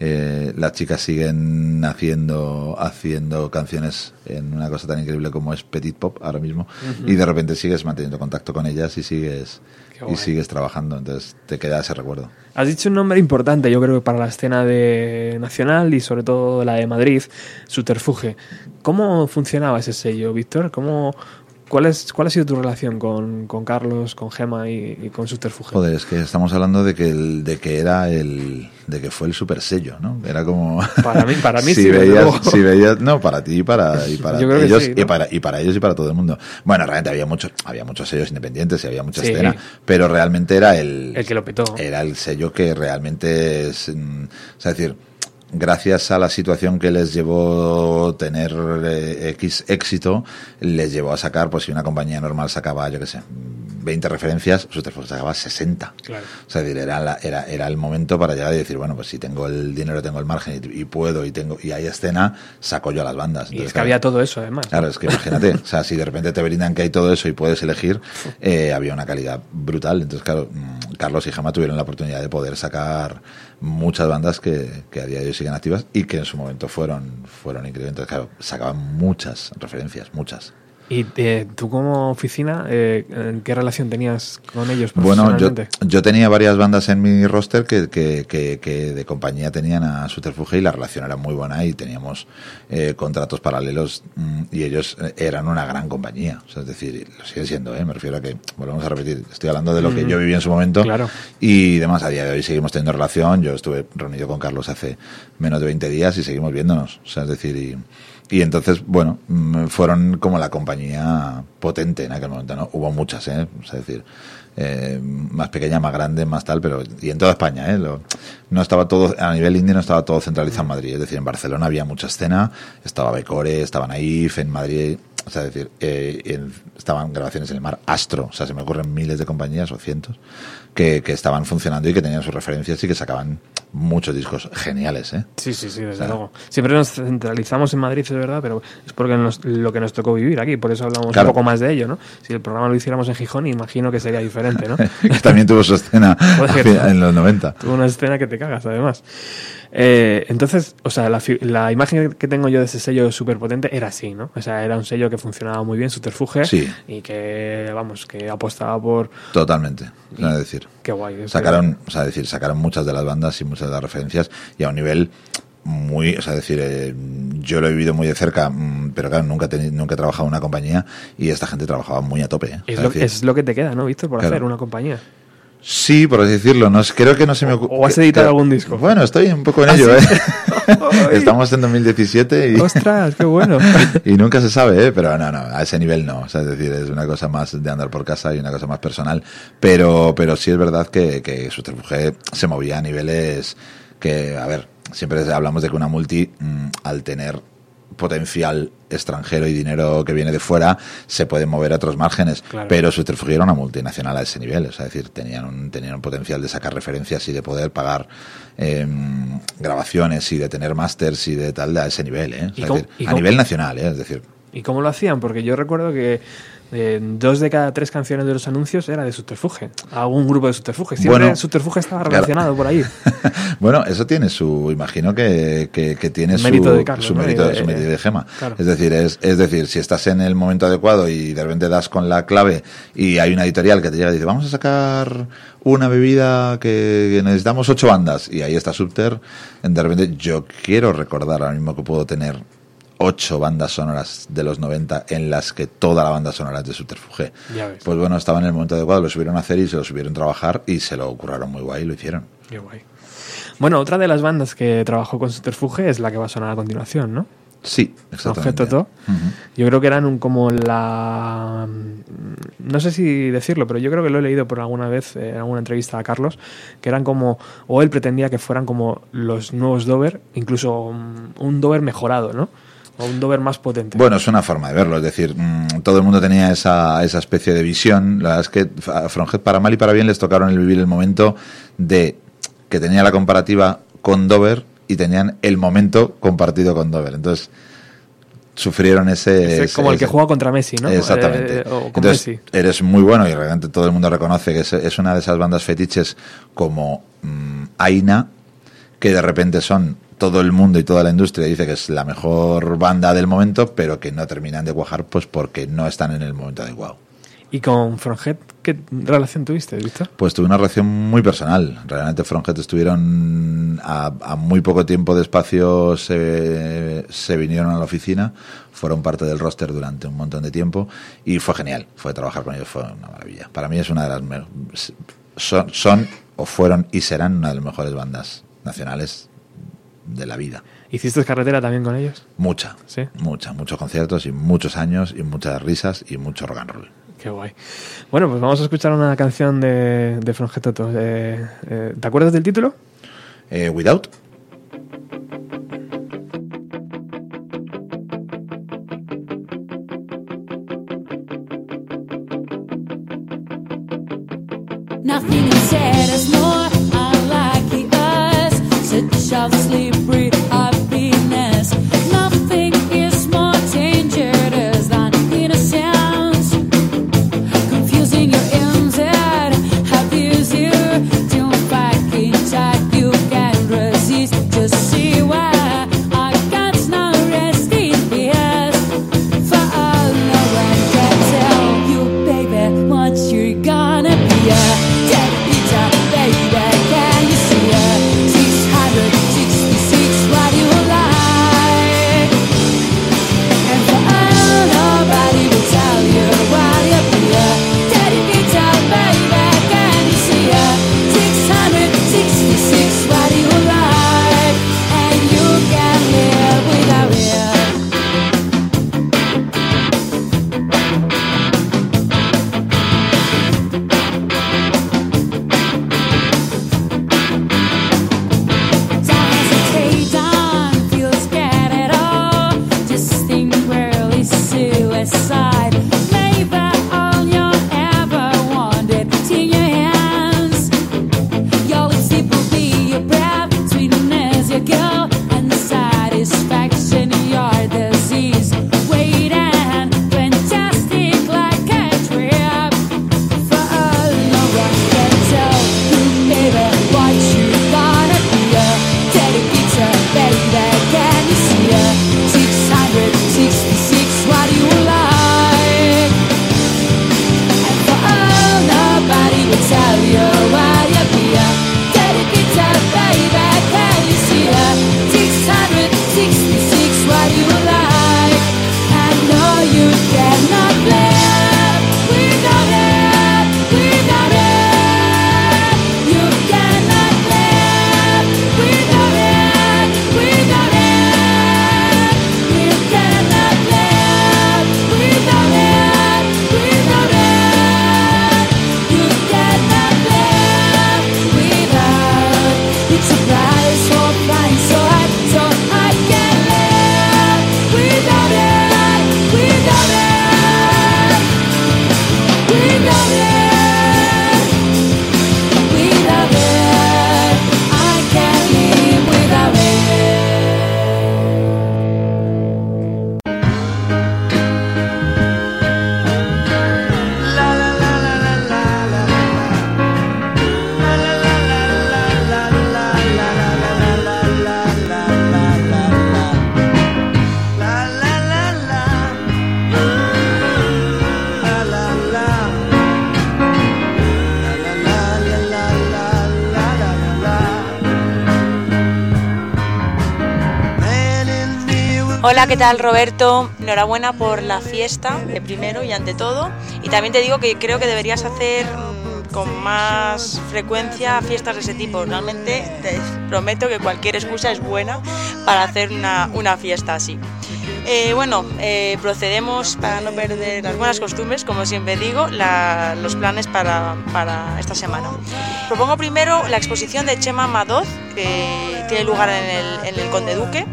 eh, las chicas siguen haciendo, haciendo canciones en una cosa tan increíble como es Petit Pop ahora mismo y de repente sigues manteniendo contacto con ellas y sigues y sigues trabajando, entonces te queda ese recuerdo. Has dicho un nombre importante, yo creo que para la escena de nacional y sobre todo la de Madrid, Subterfuge. ¿Cómo funcionaba ese sello, Víctor? ¿Cómo, ¿Cuál, es, ¿Cuál ha sido tu relación con, con Carlos, con Gema y, con Subterfuge? Joder, es que estamos hablando de que, el, de que era el. de que fue el super sello, ¿no? Era como. (laughs) Para mí, para mí (laughs) si sí. Veías, si veías, no, para ti y para, y (laughs) para ellos, y, para, y para ellos y para todo el mundo. Bueno, realmente había, mucho, había muchos sellos independientes y había mucha escena, pero realmente era el. El que lo petó. Era el sello que realmente es. Mm, sea, decir gracias a la situación que les llevó tener eh, X éxito, les llevó a sacar, pues si una compañía normal sacaba, yo qué sé, 20 referencias, Subterfuge sacaba 60. Claro. O sea, era, era, era el momento para llegar y decir, bueno, pues si tengo el dinero, tengo el margen y, puedo y tengo y hay escena, saco yo a las bandas. y es que había todo eso, además. Claro, es que imagínate, o sea, si de repente te brindan que hay todo eso y puedes elegir, (laughs) eh, había una calidad brutal. Entonces, claro, mm, Carlos y Gemma tuvieron la oportunidad de poder sacar muchas bandas que, que, a día de hoy siguen activas y que en su momento fueron, fueron increíbles. Sacaban muchas referencias, muchas. ¿Y eh, tú como oficina, eh, qué relación tenías con ellos Bueno, yo, yo, tenía varias bandas en mi roster que, que, que, de compañía tenían a Subterfuge y la relación era muy buena y teníamos eh, contratos paralelos mm, y ellos eh, eran una gran compañía. O sea, es decir, lo siguen siendo, ¿eh? me refiero a que, volvemos a repetir, estoy hablando de lo que yo viví en su momento claro. y demás, a día de hoy seguimos teniendo relación. Yo estuve reunido con Carlos hace menos de 20 días y seguimos viéndonos. O sea, es decir, y y entonces, bueno, mm, fueron como la compañía potente en aquel momento, ¿no? Hubo muchas, ¿eh? es decir, eh, más pequeña, más grande, más tal, pero y en toda España, ¿eh? no estaba todo, a nivel indie no estaba todo centralizado en Madrid, es decir, en Barcelona había mucha escena, estaba Becore, estaba Naif, en Madrid, o sea, es decir, eh, estaban grabaciones en el mar, Astro, o sea, se me ocurren miles de compañías o cientos que, que estaban funcionando y que tenían sus referencias y que sacaban muchos discos geniales, ¿eh? Sí, sí, sí, desde luego. Siempre nos centralizamos en Madrid, es verdad, pero es porque lo que nos tocó vivir aquí, por eso hablamos un poco más de ello, ¿no? Si el programa lo hiciéramos en Gijón, imagino que sería diferente, ¿no? (laughs) También tuvo su escena (laughs) en los 90. Tuvo una escena que te cagas, además. Eh, entonces, o sea, la, la, imagen que tengo yo de ese sello súper potente era así, ¿no? O sea, era un sello que funcionaba muy bien, subterfuge, sí. y que, vamos, que apostaba por... Totalmente, es decir. Qué guay. Sacaron, o sea, decir, sacaron muchas de las bandas y muchas de las referencias, y a un nivel muy, o sea, decir, eh, yo lo he vivido muy de cerca, mm, pero claro, nunca, nunca he trabajado en una compañía y esta gente trabajaba muy a tope. ¿eh? Es, lo, es, lo, que te queda, ¿no, Víctor, por hacer una compañía? Sí, por así decirlo. No, creo que no se me ocurre. ¿O has editado algún disco? Bueno, estoy un poco en ¿Ah, ello, ¿eh? (laughs) Estamos en 2017 y. (laughs) ¡Ostras, qué bueno! y nunca se sabe, ¿eh? Pero no, no, a ese nivel no. O sea, es decir, es una cosa más de andar por casa y una cosa más personal. Pero, pero sí es verdad que, que Subterfuge se movía a niveles que, a ver, siempre hablamos de que una multi, mm, al tener potencial extranjero y dinero que viene de fuera se puede mover a otros márgenes. Pero Subterfuge era una multinacional a ese nivel. Es decir, tenían un, tenían un potencial de sacar referencias y de poder pagar em, grabaciones y de tener másters y de tal a ese nivel. ¿eh? a nivel nacional, ¿eh? es decir. ¿Y cómo lo hacían? Porque yo recuerdo que eh, dos de cada tres canciones de los anuncios era de Subterfuge, algún grupo de Subterfuge. Siempre bueno, Subterfuge estaba relacionado por ahí. (laughs) bueno, eso tiene su, imagino que, que, tiene su mérito de, Carlos, su, mérito, su mérito de Gema. Es decir, es, es decir, si estás en el momento adecuado y de repente das con la clave y hay una editorial que te llega y dice, vamos a sacar una bebida que necesitamos ocho bandas y ahí está Subter, de repente yo quiero recordar ahora mismo que puedo tener ocho bandas sonoras de los 90 en las que toda la banda sonora es de Subterfuge. Pues bueno, estaba en el momento adecuado, lo subieron a hacer y se lo subieron a trabajar y se lo curraron muy guay y lo hicieron. Qué guay. Bueno, otra de las bandas que trabajó con Subterfuge es la que va a sonar a continuación, ¿no? Sí, exactamente. Yo creo que eran un, como la... Mm, no sé si decirlo, pero yo creo que lo he leído por alguna vez en alguna entrevista a Carlos, que eran como, o él pretendía que fueran como los nuevos Dover, incluso un Dover mejorado, ¿no? O un Dover más potente. Bueno, es una forma de verlo, es decir, mm, todo el mundo tenía esa, esa especie de visión. La verdad es que a Fronjet para mal y para bien les tocaron el vivir el momento de que tenía la comparativa con Dover y tenían el momento compartido con Dover. Entonces, sufrieron ese... Es como el que juega contra Messi, ¿no? Exactamente. Eh, Entonces, eres muy bueno y realmente todo el mundo reconoce que es, una de esas bandas fetiches como mm, Aina, que de repente son todo el mundo y toda la industria dice que es la mejor banda del momento, pero que no terminan de cuajar pues porque no están en el momento adecuado. ¿Y con Fronjet qué relación tuviste, Víctor? Pues tuve una relación muy personal. Realmente Fronjet estuvieron a, muy poco tiempo de espacio, se, se, vinieron a la oficina, fueron parte del roster durante un montón de tiempo y fue genial. Fue trabajar con ellos, fue una maravilla. Para mí es una de las... Son, son o fueron y serán una de las mejores bandas nacionales de la vida. ¿Hiciste carretera también con ellos? Mucha, ¿Sí? mucha, muchos conciertos y muchos años y muchas risas y mucho rock and roll. Qué guay. Bueno, pues vamos a escuchar una canción de, de Frongetoto. Eh, eh, ¿Te acuerdas del título? Eh, Without. Nothing said is more unlike us. Such of tal Roberto? Enhorabuena por la fiesta, de primero y ante todo. Y también te digo que creo que deberías hacer mm, con más frecuencia fiestas de ese tipo. Realmente te prometo que cualquier excusa es buena para hacer una, fiesta así. Eh, bueno, eh, procedemos para no perder las buenas costumbres, como siempre digo, los planes para, esta semana. Propongo primero la exposición de Chema Madoz, que tiene lugar en el Conde Duque.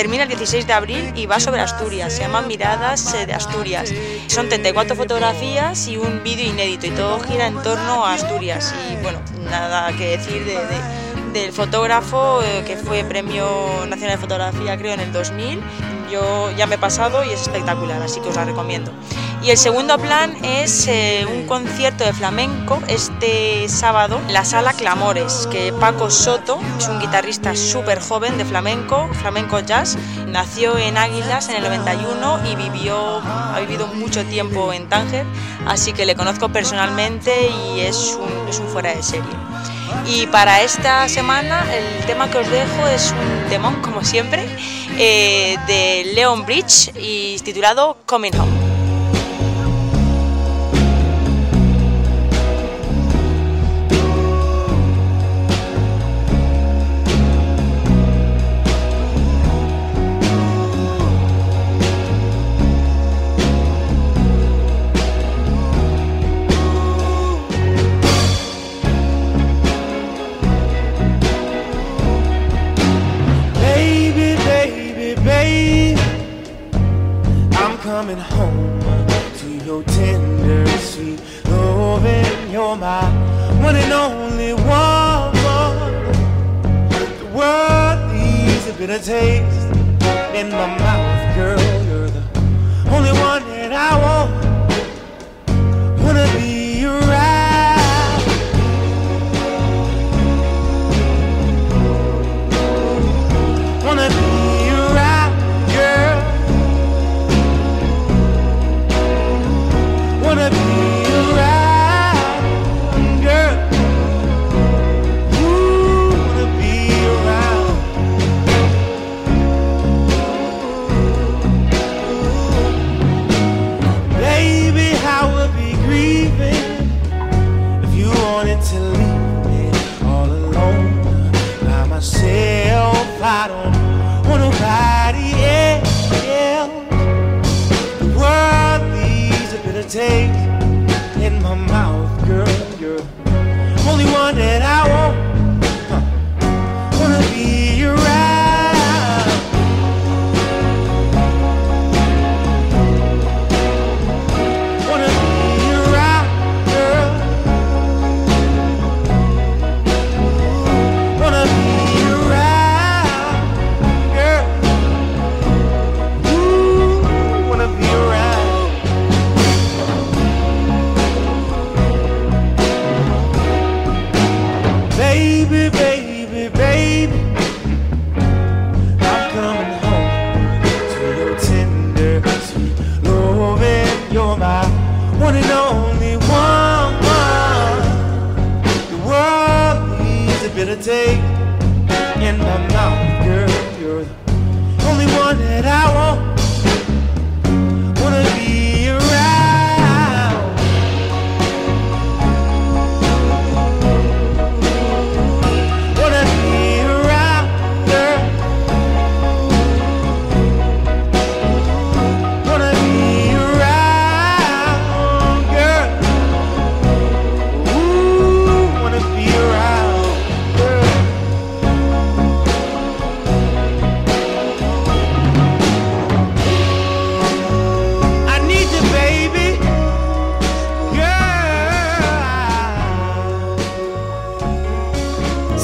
Termina el 16 de abril y va sobre Asturias, se llama Miradas de Asturias. Son 34 fotografías y un vídeo inédito y todo gira en torno a Asturias. Y bueno, nada que decir de del fotógrafo eh, que fue Premio Nacional de Fotografía creo en el 2000. Yo ya me he pasado y es espectacular, así que os la recomiendo. Y el segundo plan es eh, un concierto de flamenco este sábado en la sala Clamores, que Paco Soto es un guitarrista súper joven de flamenco, flamenco jazz. Nació en Águilas en el 91 y vivió, ha vivido mucho tiempo en Tánger, así que le conozco personalmente y es un, fuera de serie. Y para esta semana el tema que os dejo es un temón, como siempre, eh, de Leon Bridge y titulado Coming Home.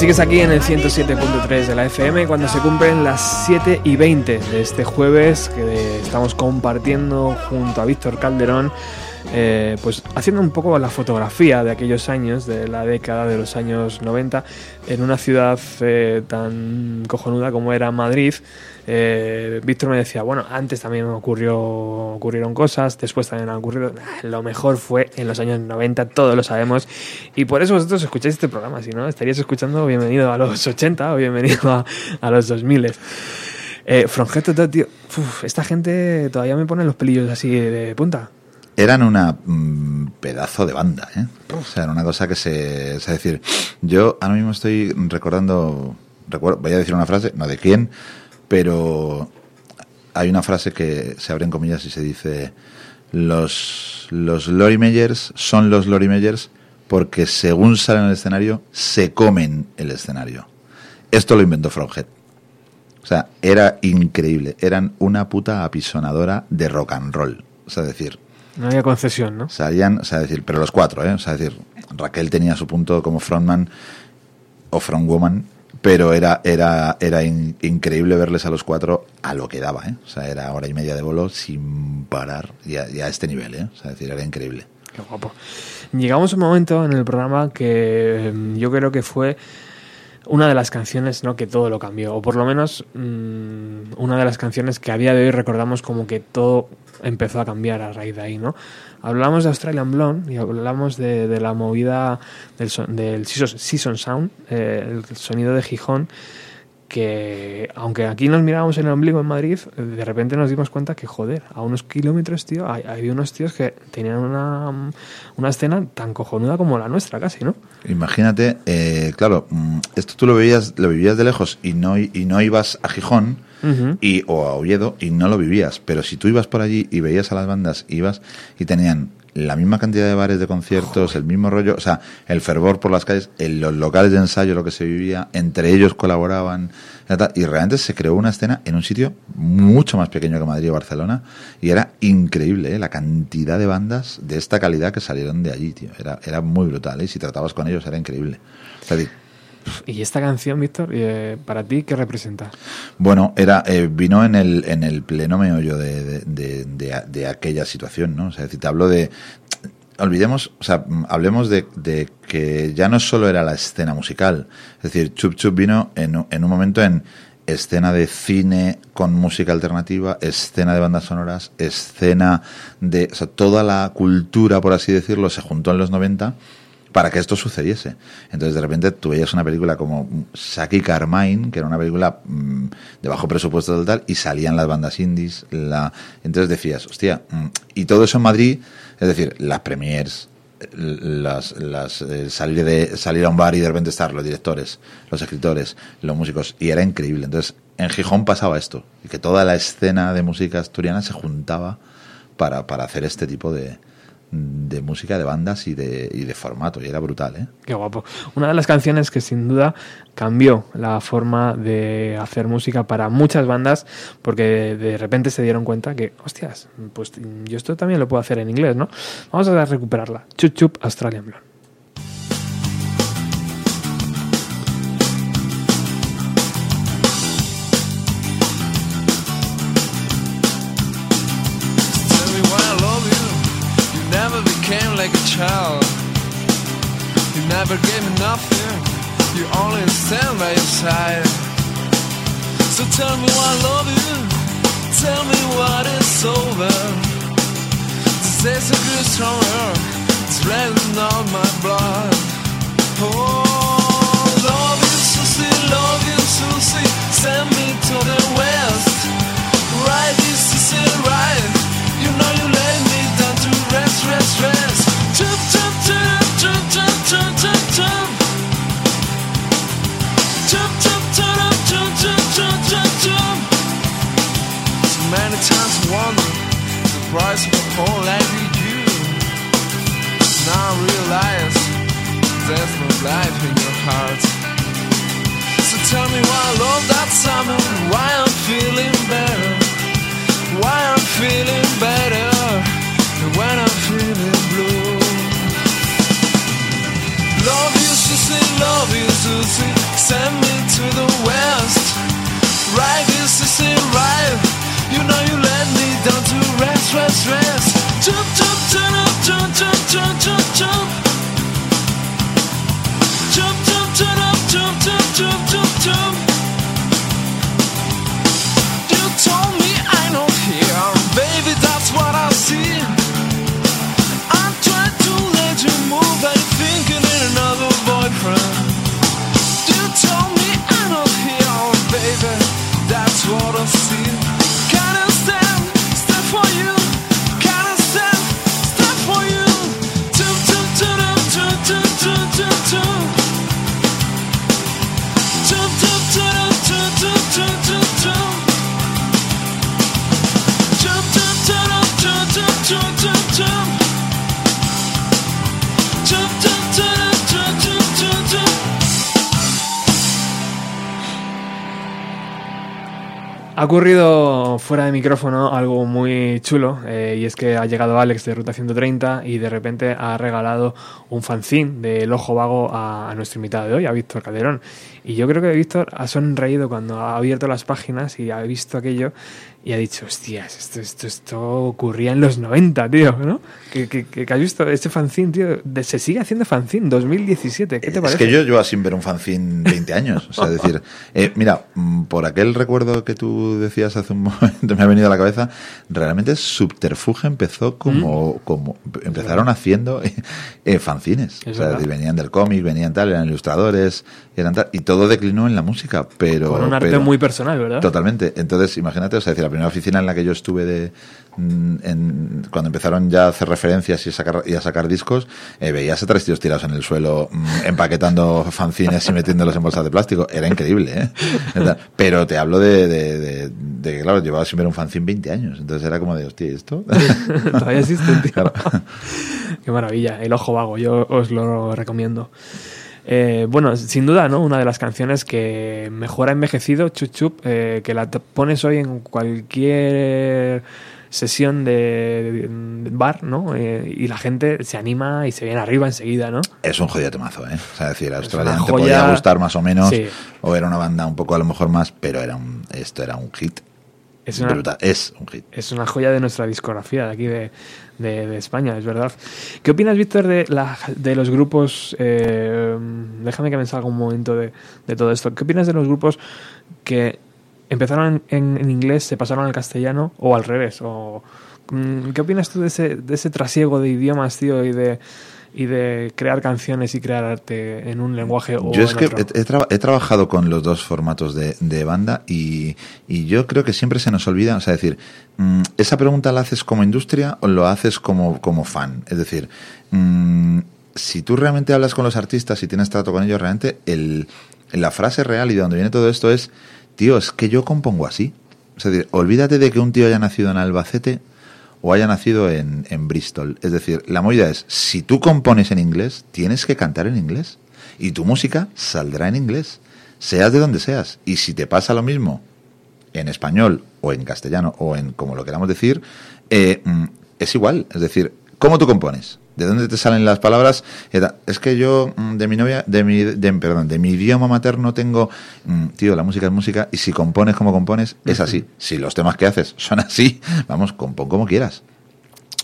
Sigues aquí en el 107.3 de la FM cuando se cumplen las 7 y 20 de este jueves que estamos compartiendo junto a Víctor Calderón, eh, pues haciendo un poco la fotografía de aquellos años, de la década de los años 90, en una ciudad eh, tan cojonuda como era Madrid eh, Víctor me decía, bueno, antes también ocurrió, ocurrieron cosas, después también han ocurrido. (laughs) Lo mejor fue en los años 90, todos lo sabemos. Y por eso vosotros escucháis este programa, si no, estaríais escuchando Bienvenido a los 80 o Bienvenido a, los 2000. Eh, esta gente todavía me pone los pelillos así de punta. Eran una mm, pedazo de banda, ¿eh? O sea, era una cosa que se... Es decir, yo ahora mismo estoy recordando... Recuerdo, voy a decir una frase, no de quién, pero hay una frase que se abre en comillas y se dice los, los Lori Meyers son los Lori Meyers porque según salen al escenario, se comen el escenario. Esto lo inventó Froghead. O sea, era increíble. Eran una puta apisonadora de rock and roll. O sea, decir. No había concesión, ¿no? Salían, o sea, decir, pero los cuatro, ¿eh? O sea, decir, Raquel tenía su punto como frontman o frontwoman, pero era, era, era increíble verles a los cuatro a lo que daba, ¿eh? O sea, era hora y media de bolo sin parar y a, a este nivel, ¿eh? O sea, decir, era increíble. Qué guapo. Llegamos a un momento en el programa que em, yo creo que fue una de las canciones ¿no? que todo lo cambió, o por lo menos mm, una de las canciones que a día de hoy recordamos como que todo empezó a cambiar a raíz de ahí. ¿no? Hablamos de Australian Blonde y hablamos de, la movida del, del Season Sound, eh, el sonido de Gijón, que aunque aquí nos mirábamos en el ombligo en Madrid, de repente nos dimos cuenta que, joder, a unos kilómetros, tío, hay, unos tíos que tenían una, una, escena tan cojonuda como la nuestra, casi, ¿no? Imagínate, eh, claro, mm, esto tú lo veías, lo vivías de lejos y no, y no ibas a Gijón y, o a Oviedo y no lo vivías, pero si tú ibas por allí y veías a las bandas, ibas y tenían la misma cantidad de bares de conciertos, el mismo rollo, o sea, el fervor por las calles, en los locales de ensayo, lo que se vivía, entre ellos colaboraban, y realmente se creó una escena en un sitio mucho más pequeño que Madrid o Barcelona, y era increíble ¿eh? la cantidad de bandas de esta calidad que salieron de allí, tío. Era, era muy brutal, ¿eh? y si tratabas con ellos era increíble. ¿Y esta canción, Víctor, eh, para ti qué representa? Bueno, era eh, vino en el, en el pleno meollo de, de, aquella situación, ¿no? O sea, si te hablo de... Olvidemos, o sea, hablemos de, que ya no solo era la escena musical, es decir, Chup Chup vino en, en un momento en escena de cine con música alternativa, escena de bandas sonoras, escena de... O sea, toda la cultura, por así decirlo, se juntó en los 90 para que esto sucediese. Entonces, de repente, tú veías una película como Saki Carmine, que era una película mm, de bajo presupuesto total, y salían las bandas indies. La... Entonces decías, hostia, mm", y todo eso en Madrid, es decir, las premiers, las, las eh, salir de salir a un bar y de repente estar los directores, los escritores, los músicos y era increíble. Entonces, en Gijón pasaba esto, y que toda la escena de música asturiana se juntaba para, para hacer este tipo de, de música, de bandas y de, y de formato, y era brutal, ¿eh? Qué guapo. Una de las canciones que sin duda cambió la forma de hacer música para muchas bandas, porque de repente se dieron cuenta que, hostias, pues yo esto también lo puedo hacer en inglés, ¿no? Vamos a recuperarla. Chup Chup Australian Blonde. Never gave me nothing, you only stand by your side. So tell me why I love you, tell me what is over. This is a good stronger, it's running on my blood. Oh, love you, Susie, love you, Susie, send me to the west. Wonder the price of a whole with you. Now realize there's no life in your heart. So tell me why I love that summer, why I'm feeling better, why I'm feeling better when I'm feeling blue. Love you, Susie, love you, Susie, send me to the west. Right, it, right. You know you let me down to rest, rest, rest. Jump, jump, jump, jump, jump, jump, jump, jump. Jump, Ha ocurrido fuera de micrófono algo muy chulo eh, y es que ha llegado Alex de Ruta 130 y de repente ha regalado un fanzine del Ojo Vago a, a nuestro invitado de hoy, a Víctor Calderón. Y yo creo que Víctor ha sonreído cuando ha abierto las páginas y ha visto aquello y ha dicho, hostias, esto, esto, esto ocurría en los 90, tío, ¿no? Que, que, que has visto este fanzine, tío, de, se sigue haciendo fanzine, 2017, ¿qué te parece? Es que yo llevo sin ver un fanzine 20 años, o sea, decir, eh, mira, mm, por aquel recuerdo que tú decías hace un (laughs) momento, me ha venido a la cabeza, realmente Subterfuge empezó como, ¿Mm? como empezaron haciendo eh, fanzines, o sea, venían del cómic, venían tal, eran ilustradores, eran tal, y todo declinó en la música, pero... Con un arte pero, muy personal, ¿verdad? Totalmente, entonces imagínate, o sea, decir, la primera oficina en la que yo estuve de mm, en, cuando empezaron ya a hacer referencias y a sacar, y a sacar discos, eh, veías a tres tíos tirados en el suelo mm, empaquetando (laughs) fanzines y metiéndolos en bolsas de plástico. Era increíble, ¿eh? Pero te hablo de, de, de, de, claro, llevaba sin ver un fanzine 20 años. Entonces era como de, hostia, ¿esto? (laughs) Todavía existe, tío. Claro. (laughs) Qué maravilla. El ojo vago, yo os lo recomiendo. Eh, bueno, sin duda, ¿no? Una de las canciones que mejor ha envejecido, Chup Chup, eh, que la pones hoy en cualquier sesión de, bar, ¿no? Eh, y la gente se anima y se viene arriba enseguida, ¿no? Es un joya temazo, ¿eh? O sea, decir, a Australia te podía gustar más o menos, sí. o era una banda un poco a lo mejor más, pero era un, esto era un hit. Es una, es un hit. Es una joya de nuestra discografía de aquí de, de, España, es verdad. ¿Qué opinas, Víctor, de, la, de los grupos? Eh, déjame que me salga un momento de, de, todo esto. ¿Qué opinas de los grupos que empezaron en, en, inglés, se pasaron al castellano o al revés? O, mm, ¿Qué opinas tú de ese, de ese trasiego de idiomas, tío, y de y de crear canciones y crear arte en un lenguaje o yo es en que otro. He, he, tra he, trabajado con los dos formatos de, de banda y, y, yo creo que siempre se nos olvida, o sea, decir, mmm, esa pregunta la haces como industria o lo haces como, como fan. Es decir, mmm, si tú realmente hablas con los artistas y tienes trato con ellos, realmente el, la frase real y de donde viene todo esto es, tío, es que yo compongo así. Es decir, olvídate de que un tío haya nacido en Albacete o haya nacido en, Bristol. Es decir, la movida es, si tú compones en inglés, tienes que cantar en inglés. Y tu música saldrá en inglés, seas de donde seas. Y si te pasa lo mismo en español o en castellano o en como lo queramos decir, eh, es igual. Es decir, ¿cómo tú compones? ¿De dónde te salen las palabras? Es que yo de mi novia, de mi, de, perdón, de mi idioma materno tengo, tío, la música es música y si compones como compones es así. Si los temas que haces son así, (laughs) vamos, compón como quieras.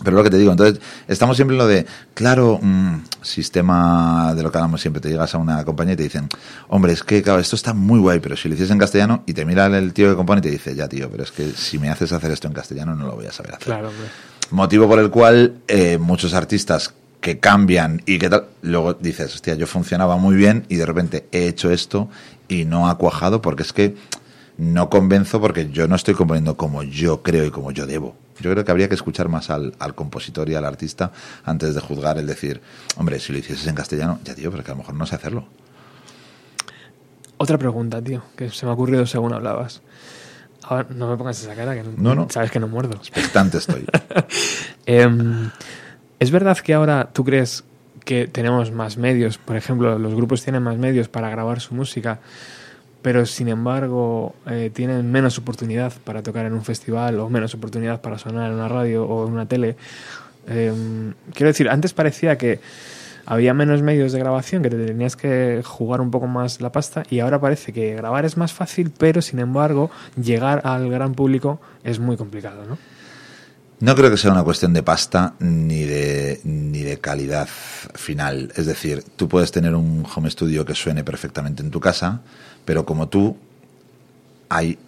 Pero lo que te digo, entonces estamos siempre en lo de, claro, mmm, sistema de lo que hablamos siempre, te llegas a una compañía y te dicen, hombre, es que claro, esto está muy guay, pero si lo hicieses en castellano y te mira el tío que compone y te dice, ya tío, pero es que si me haces hacer esto en castellano no lo voy a saber hacer. Claro, hombre. Motivo por el cual eh, muchos artistas que cambian y que tal, luego dices, hostia, yo funcionaba muy bien y de repente he hecho esto y no ha cuajado porque es que no convenzo porque yo no estoy componiendo como yo creo y como yo debo. Yo creo que habría que escuchar más al, compositor y al artista antes de juzgar el decir, hombre, si lo hicieses en castellano, ya tío, pero que a lo mejor no sé hacerlo. Otra pregunta, tío, que se me ha ocurrido según hablabas. Ahora, no me pongas esa cara, que no, no. sabes que no muerdo. Expectante estoy. (laughs) eh, ¿Es verdad que ahora tú crees que tenemos más medios? Por ejemplo, los grupos tienen más medios para grabar su música, pero sin embargo eh, tienen menos oportunidad para tocar en un festival o menos oportunidad para sonar en una radio o en una tele. Eh, quiero decir, antes parecía que había menos medios de grabación, que te tenías que jugar un poco más la pasta y ahora parece que grabar es más fácil, pero sin embargo llegar al gran público es muy complicado, ¿no? No creo que sea una cuestión de pasta ni de, ni de calidad final. Es decir, tú puedes tener un home studio que suene perfectamente en tu casa, pero como tú, hay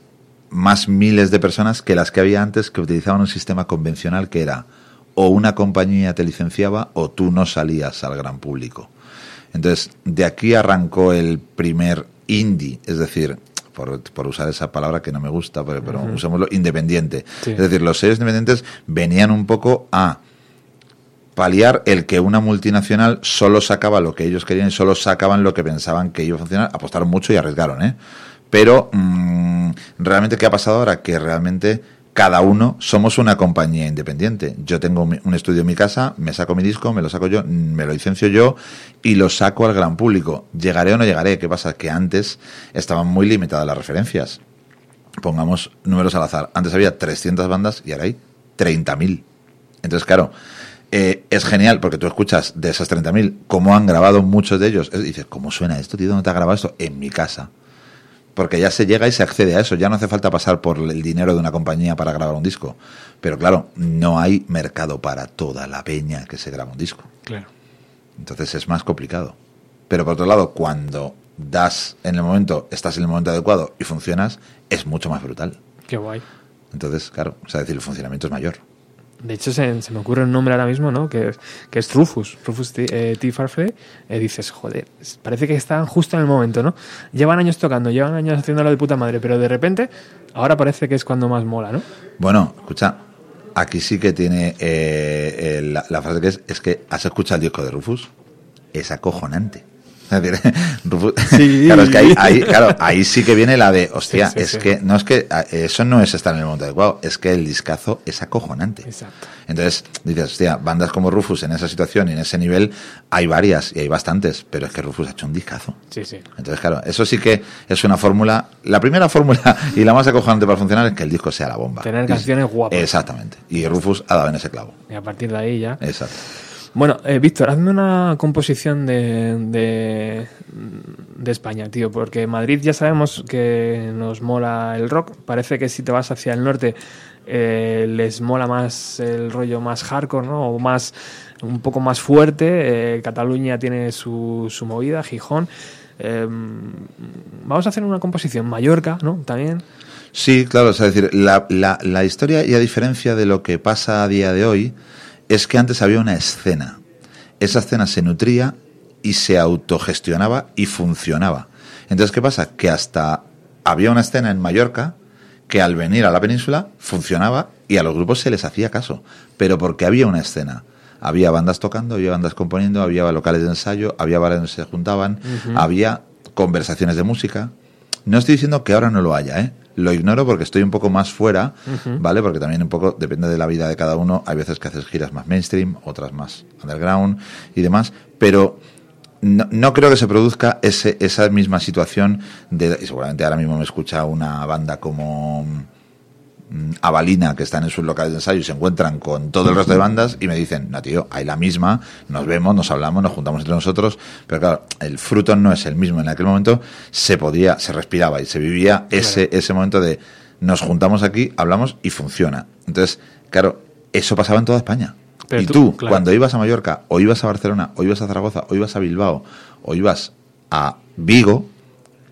más miles de personas que las que había antes que utilizaban un sistema convencional que era o una compañía te licenciaba o tú no salías al gran público. Entonces, de aquí arrancó el primer indie, es decir, por, por, usar esa palabra que no me gusta, pero, pero uh -huh. usémoslo, independiente. Sí. Es decir, los sellos independientes venían un poco a paliar el que una multinacional solo sacaba lo que ellos querían y solo sacaban lo que pensaban que iba a funcionar. Apostaron mucho y arriesgaron, ¿eh? Pero, mmm, realmente, ¿qué ha pasado ahora? Que realmente cada uno somos una compañía independiente. Yo tengo un estudio en mi casa, me saco mi disco, me lo saco yo, me lo licencio yo y lo saco al gran público. ¿Llegaré o no llegaré? ¿Qué pasa? Que antes estaban muy limitadas las referencias. pongamos números al azar. Antes había 300 bandas y ahora hay 30.000. Entonces, claro, eh, es genial porque tú escuchas de esas 30.000 cómo han grabado muchos de ellos. Dices, ¿cómo suena esto, tío? ¿Dónde te ha grabado esto? En mi casa. Porque ya se llega y se accede a eso. Ya no hace falta pasar por el dinero de una compañía para grabar un disco. Pero claro, no hay mercado para toda la peña que se graba un disco. Claro. Entonces es más complicado. Pero por otro lado, cuando das en el momento, estás en el momento adecuado y funcionas, es mucho más brutal. Qué guay. Entonces, claro, o sea, decir, el funcionamiento es mayor. De hecho, se, me ocurre un nombre ahora mismo, ¿no? Que, que es Rufus, Rufus T. Eh, Farfrey. Eh, dices, joder, parece que están justo en el momento, ¿no? Llevan años tocando, llevan años haciéndolo de puta madre, pero de repente, ahora parece que es cuando más mola, ¿no? Bueno, escucha, aquí sí que tiene eh, la, la, frase que es, es que has escuchado el disco de Rufus, es acojonante. (laughs) (laughs) claro, es que ahí, claro, ahí sí que viene la de, hostia, es que no es que eso no es estar en el momento adecuado, es que el discazo es acojonante. Exacto. Entonces dices, hostia, bandas como Rufus en esa situación y en ese nivel hay varias y hay bastantes, pero es que Rufus ha hecho un discazo. Sí, sí. Entonces, claro, eso sí que es una fórmula. La primera fórmula y la más acojonante para funcionar es que el disco sea la bomba. Tener canciones guapas. Exactamente. Y Rufus ha dado en ese clavo. Y a partir de ahí ya. Exacto. Bueno, eh, Víctor, hazme una composición de, de, España, tío, porque Madrid ya sabemos que nos mola el rock. Parece que si te vas hacia el norte eh, les mola más el rollo más hardcore, ¿no? O más, un poco más fuerte. Eh, Cataluña tiene su, su movida, Gijón. vamos a hacer una composición. Mallorca, ¿no? También. Sí, claro, es decir, la, la historia, y a diferencia de lo que pasa a día de hoy, es que antes había una escena. Esa escena se nutría y se autogestionaba y funcionaba. Entonces, ¿qué pasa? Que hasta había una escena en Mallorca que al venir a la península funcionaba y a los grupos se les hacía caso, pero porque había una escena. Había bandas tocando, había bandas componiendo, había locales de ensayo, había bares donde se juntaban, había conversaciones de música. No estoy diciendo que ahora no lo haya, ¿eh? Lo ignoro porque estoy un poco más fuera, ¿vale? Porque también un poco depende de la vida de cada uno. Hay veces que haces giras más mainstream, otras más underground y demás, pero no, creo que se produzca ese, esa misma situación de, y seguramente ahora mismo me escucha una banda como Avalina, que están en sus locales de ensayo y se encuentran con todo el resto de bandas y me dicen, no tío, hay la misma, nos vemos, nos hablamos, nos juntamos entre nosotros, pero claro, el fruto no es el mismo. En aquel momento se podía, se respiraba y se vivía ese, ese momento de nos juntamos aquí, hablamos y funciona. Entonces, claro, eso pasaba en toda España. y tú, cuando ibas a Mallorca, o ibas a Barcelona, o ibas a Zaragoza, o ibas a Bilbao, o ibas a Vigo,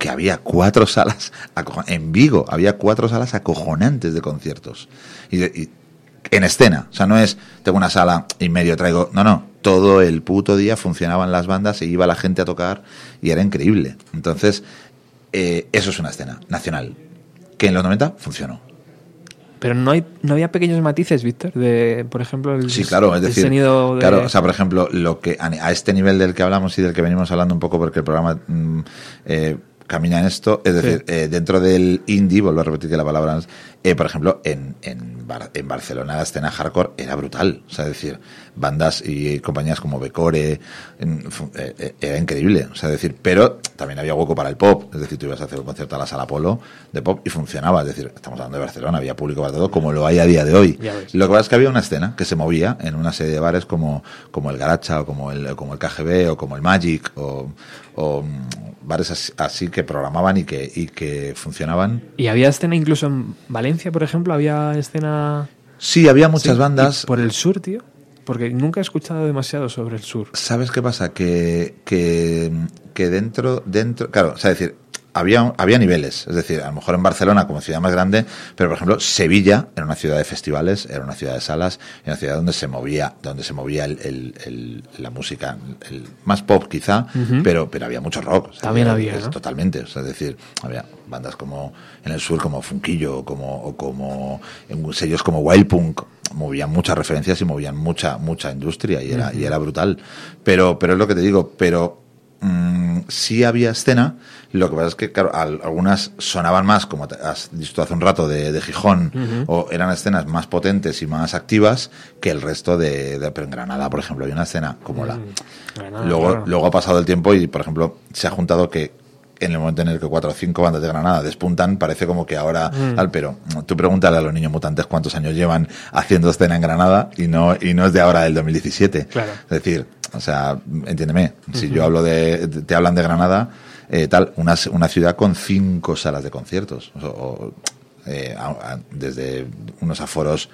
que había cuatro salas, en Vigo había cuatro salas acojonantes de conciertos. Y, en escena, o sea, no es, tengo una sala y medio traigo, no, no, todo el puto día funcionaban las bandas, y iba la gente a tocar y era increíble. Entonces, eh, eso es una escena nacional, que en los 90 funcionó. Pero no hay no había pequeños matices, Víctor, de por ejemplo el, sí, claro, es decir, claro, o sea, por ejemplo, lo que a, este nivel del que hablamos y del que venimos hablando un poco porque el programa mm, eh, camina en esto. Es decir, eh, dentro del indie, vuelvo a repetir que la palabra, eh, por ejemplo, en, en, en, Barcelona la escena hardcore era brutal. O sea, es decir, bandas y compañías como Becore, eh, era increíble. O sea, es decir, pero también había hueco para el pop. Es decir, tú ibas a hacer un concierto a la sala Polo de pop y funcionaba. Es decir, estamos hablando de Barcelona, había público para todo, como lo hay a día de hoy. Lo que pasa es que había una escena que se movía en una serie de bares como, como el Garacha o como el, como el KGB o como el Magic o, o bares así, que programaban y que, y que funcionaban. ¿Y había escena incluso en Valencia, por ejemplo? ¿Había escena...? Sí, había muchas bandas. ¿Por el sur, tío? Porque nunca he escuchado demasiado sobre el sur. ¿Sabes qué pasa? Que, que, que dentro, dentro, claro, o sea, decir, había, había niveles, es decir, a lo mejor en Barcelona como ciudad más grande, pero por ejemplo Sevilla era una ciudad de festivales, era una ciudad de salas, era una ciudad donde se movía, donde se movía el, la música, el, más pop quizá, pero, pero había mucho rock. También había, Totalmente, es decir, había bandas como en el sur como Funquillo, como, o como en sellos como Wild Punk, movían muchas referencias y movían mucha, mucha industria y era, y era brutal. Pero, pero es lo que te digo, pero mmm, sí había escena, lo que pasa es que, claro, algunas sonaban más, como has dicho hace un rato, de, Gijón, o eran escenas más potentes y más activas que el resto de, de pero en Granada, por ejemplo, hay una escena como la. Mm, luego, luego ha pasado el tiempo y, por ejemplo, se ha juntado que en el momento en el que cuatro o cinco bandas de Granada despuntan, parece como que ahora, mm. pero tú pregúntale a los niños mutantes cuántos años llevan haciendo escena en Granada y no, y no es de ahora del 2017. Claro. Es decir, o sea, entiéndeme, si yo hablo de, te hablan de Granada, eh, tal, una, una ciudad con cinco salas de conciertos, o, eh, desde unos aforos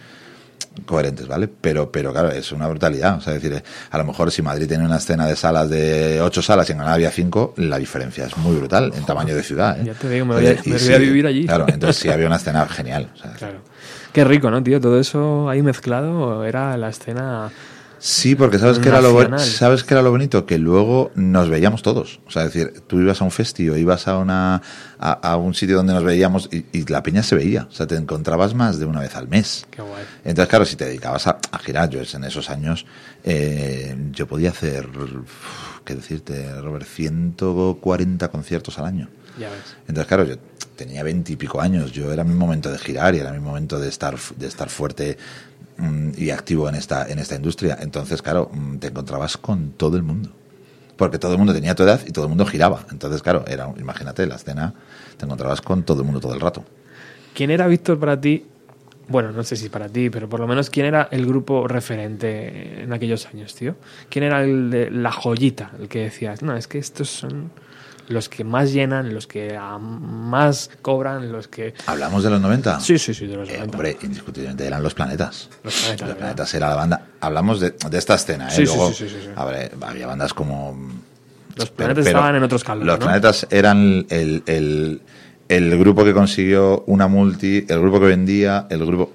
coherentes, ¿vale? Pero, pero claro, es una brutalidad. O sea, decir, a lo mejor si Madrid tiene una escena de salas de ocho salas y en Granada había cinco, la diferencia es muy brutal en tamaño de ciudad. ¿eh? Ya te digo, me voy, a, vivir allí. Claro, entonces sí (laughs) había una escena genial. Claro. Qué rico, ¿no, tío? Todo eso ahí mezclado era la escena Sí, porque sabes que era lo sabes que era lo bonito que luego nos veíamos todos. O sea, es decir, tú ibas a un festivo, ibas a una a, un sitio donde nos veíamos y, la peña se veía. O sea, te encontrabas más de una vez al mes. Qué guay. Entonces, claro, si te dedicabas a, girar, yo en esos años eh, yo podía hacer, qué decirte, Robert, 140 conciertos al año. Ya ves. Entonces, claro, yo tenía veintipico años, yo era mi momento de girar y era mi momento de estar de estar fuerte y activo en esta, en esta industria. Entonces, claro, mm, te encontrabas con todo el mundo. Porque todo el mundo tenía tu edad y todo el mundo giraba. Entonces, claro, era, imagínate, la escena, te encontrabas con todo el mundo todo el rato. ¿Quién era Víctor para ti? Bueno, no sé si para ti, pero por lo menos, ¿quién era el grupo referente en aquellos años, tío? ¿Quién era el de la joyita, el que decías, no, es que estos son los que más llenan, los que más cobran, los que... ¿Hablamos de los 90? Sí, sí, sí, de los 90. Eh, hombre, indiscutiblemente eran los planetas. Los planetas, los planetas era la banda. Hablamos de, de esta escena, ¿eh? Sí, Luego, sí, sí, sí, había bandas como... Los planetas estaban en otros caldos. Los planetas eran el, el, el grupo que consiguió una multi, el grupo que vendía, el grupo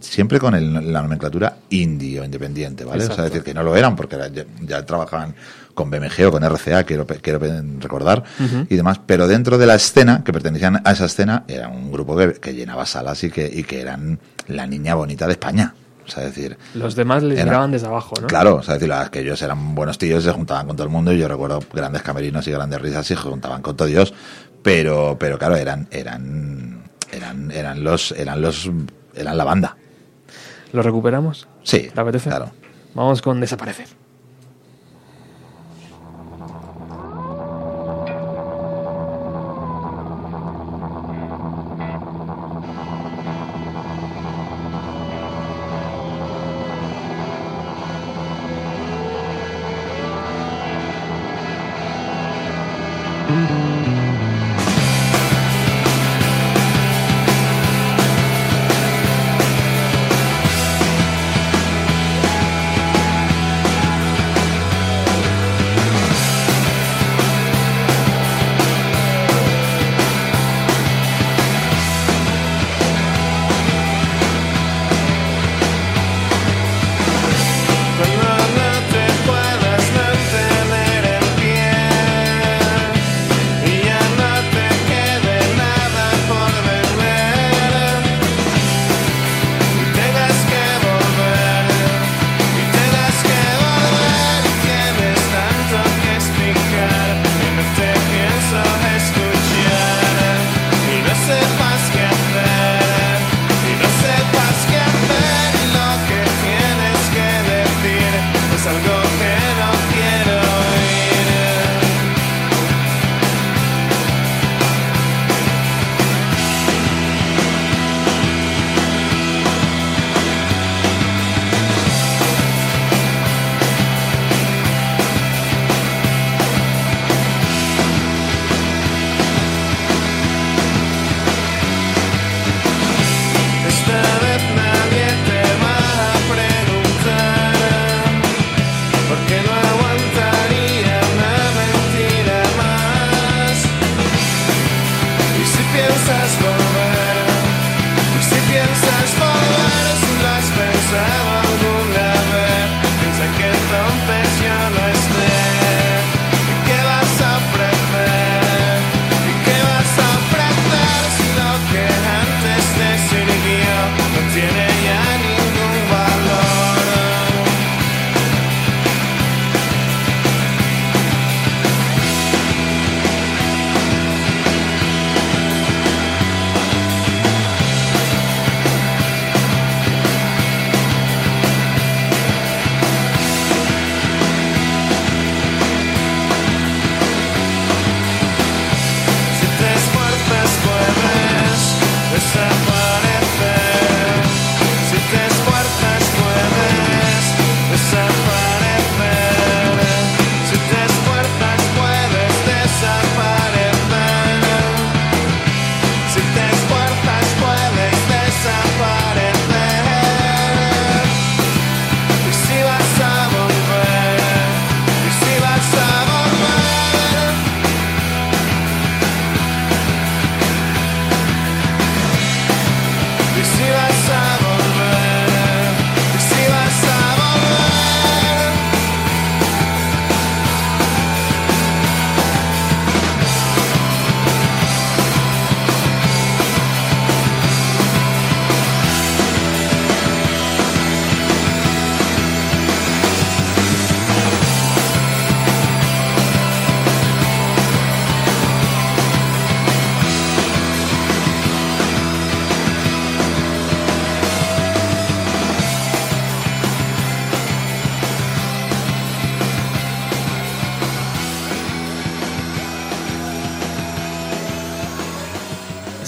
siempre con la nomenclatura indie o independiente, ¿vale? O sea, decir que no lo eran porque ya, trabajaban con BMG o con RCA, quiero, quiero recordar, y demás, pero dentro de la escena, que pertenecían a esa escena, era un grupo que, llenaba salas y que, y que eran la niña bonita de España. O sea, decir, los demás les miraban desde abajo, ¿no? Claro, o sea, decir, que ellos eran buenos tíos, se juntaban con todo el mundo y yo recuerdo grandes camerinos y grandes risas y se juntaban con todo Dios, pero, pero claro, eran, eran, eran, eran los, eran los, eran la banda. ¿Lo recuperamos? Sí. ¿Te apetece? Claro. Vamos con desaparecer.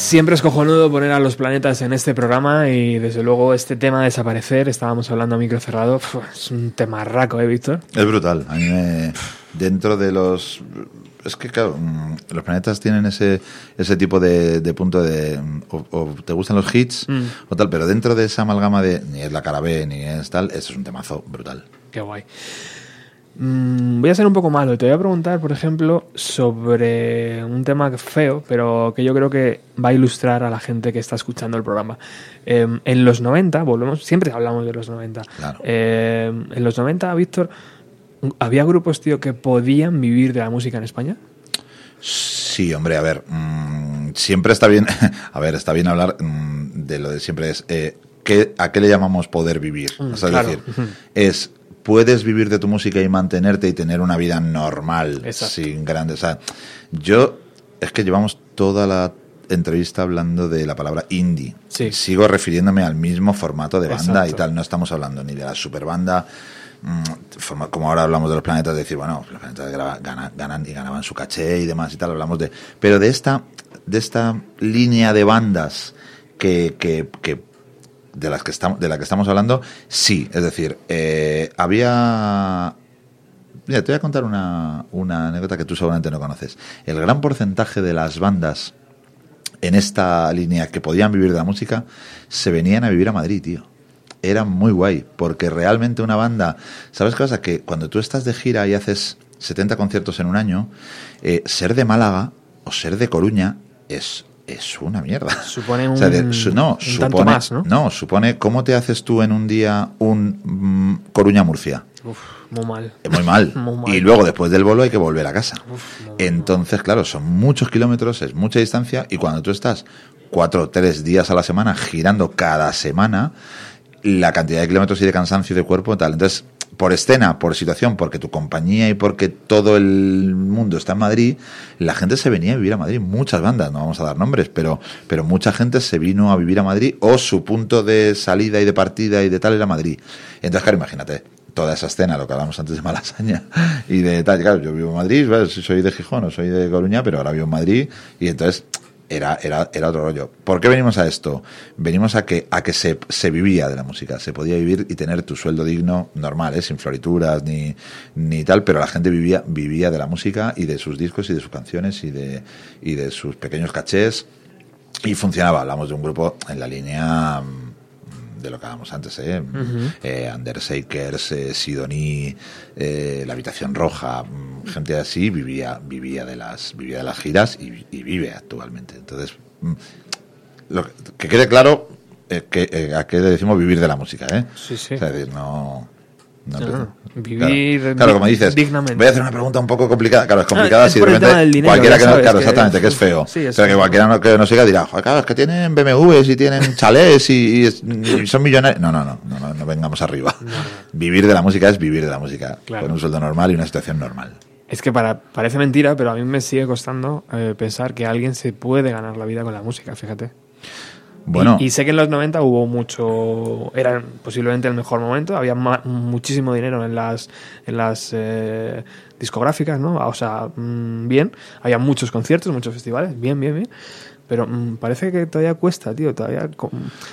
Siempre es cojonudo poner a los planetas en este programa y desde luego este tema de desaparecer, estábamos hablando a micro cerrado, (laughs) es un tema raco, ¿eh, Víctor? Es brutal. A mí me, dentro de los... Es que, claro, mm, los planetas tienen ese, ese tipo de, punto de... O, te gustan los hits mm. o tal, pero dentro de esa amalgama de ni es la cara B ni es tal, eso es un temazo brutal. Qué guay. Mm, voy a ser un poco malo. Te voy a preguntar, por ejemplo, sobre un tema feo, pero que yo creo que va a ilustrar a la gente que está escuchando el programa. Em, en los 90, volvemos, siempre hablamos de los 90. Em, en los 90, Víctor, ¿había grupos, tío, que podían vivir de la música en España? Sí, hombre, a ver, mm, siempre está bien, (laughs) a ver, está bien hablar mm, de lo de siempre es, eh, ¿a qué le llamamos poder vivir? es decir, es puedes vivir de tu música y mantenerte y tener una vida normal, sin grandes. O sea, yo es que llevamos toda la entrevista hablando de la palabra indie. Sigo refiriéndome al mismo formato de banda y tal. No estamos hablando ni de la superbanda, mm, como ahora hablamos de los planetas, de decir, bueno, los planetas ganan, y ganaban su caché y demás y tal. Hablamos de. Pero de esta, de esta línea de bandas que, que, que de las que estamos, de la que estamos hablando, sí. Es decir, eh, había Mira, te voy a contar una, una, anécdota que tú seguramente no conoces. El gran porcentaje de las bandas en esta línea que podían vivir de la música se venían a vivir a Madrid, tío. Era muy guay, porque realmente una banda. ¿Sabes qué pasa? Que cuando tú estás de gira y haces 70 conciertos en un año, eh, ser de Málaga o ser de Coruña es es una mierda. Supone (laughs) un, no, supone, más, ¿no? No, supone cómo te haces tú en un día un mm, Coruña-Murcia. muy mal. (laughs) Muy mal. Y luego después del vuelo hay que volver a casa. Entonces, claro, son muchos kilómetros, es mucha distancia y cuando tú estás cuatro o tres días a la semana girando cada semana, la cantidad de kilómetros y de cansancio de cuerpo tal. Entonces, por escena, por situación, porque tu compañía y porque todo el mundo está en Madrid, la gente se venía a vivir a Madrid. Muchas bandas, no vamos a dar nombres, pero, pero mucha gente se vino a vivir a Madrid o su punto de salida y de partida y de tal era Madrid. Entonces, claro, imagínate, toda esa escena, lo que hablamos antes de Malasaña (laughs) y de tal. Claro, yo vivo en Madrid, soy de Gijón o soy de Coruña, pero ahora vivo en Madrid y entonces era, era, era otro rollo. ¿Por qué venimos a esto? Venimos a que, a que se, se vivía de la música, se podía vivir y tener tu sueldo digno normal, ¿eh? sin florituras ni, ni tal, pero la gente vivía, vivía de la música y de sus discos y de sus canciones y de, y de sus pequeños cachés y funcionaba. Hablamos de un grupo en la línea de lo que hablábamos antes, ¿eh? eh Undersakers, eh, Sidoní, eh, La Habitación Roja, mm, gente así vivía, vivía, de, las, vivía de las giras y, vive actualmente. Entonces, mm, lo que, quede claro que, a qué le decimos vivir de la música, ¿eh? Sí, sí. es decir, no vivir claro, como dices, dignamente. Voy a hacer una pregunta un poco complicada. Claro, es complicada si de repente cualquiera que no, claro, exactamente, que es feo. pero que cualquiera que nos siga dirá, claro, es que tienen BMWs y tienen (laughs) chalés y, son millonarios. No, no, no, no, no, vengamos arriba. Vivir de la música es vivir de la música con un sueldo normal y una situación normal. Es que para, parece mentira, pero a mí me sigue costando eh, pensar que alguien se puede ganar la vida con la música, fíjate. Y, sé que en los 90 hubo mucho, era posiblemente el mejor momento, había muchísimo dinero en las, en las eh, discográficas, ¿no? O sea, mm, bien, había muchos conciertos, muchos festivales, bien, bien, bien. Pero mm, parece que todavía cuesta, tío. Todavía,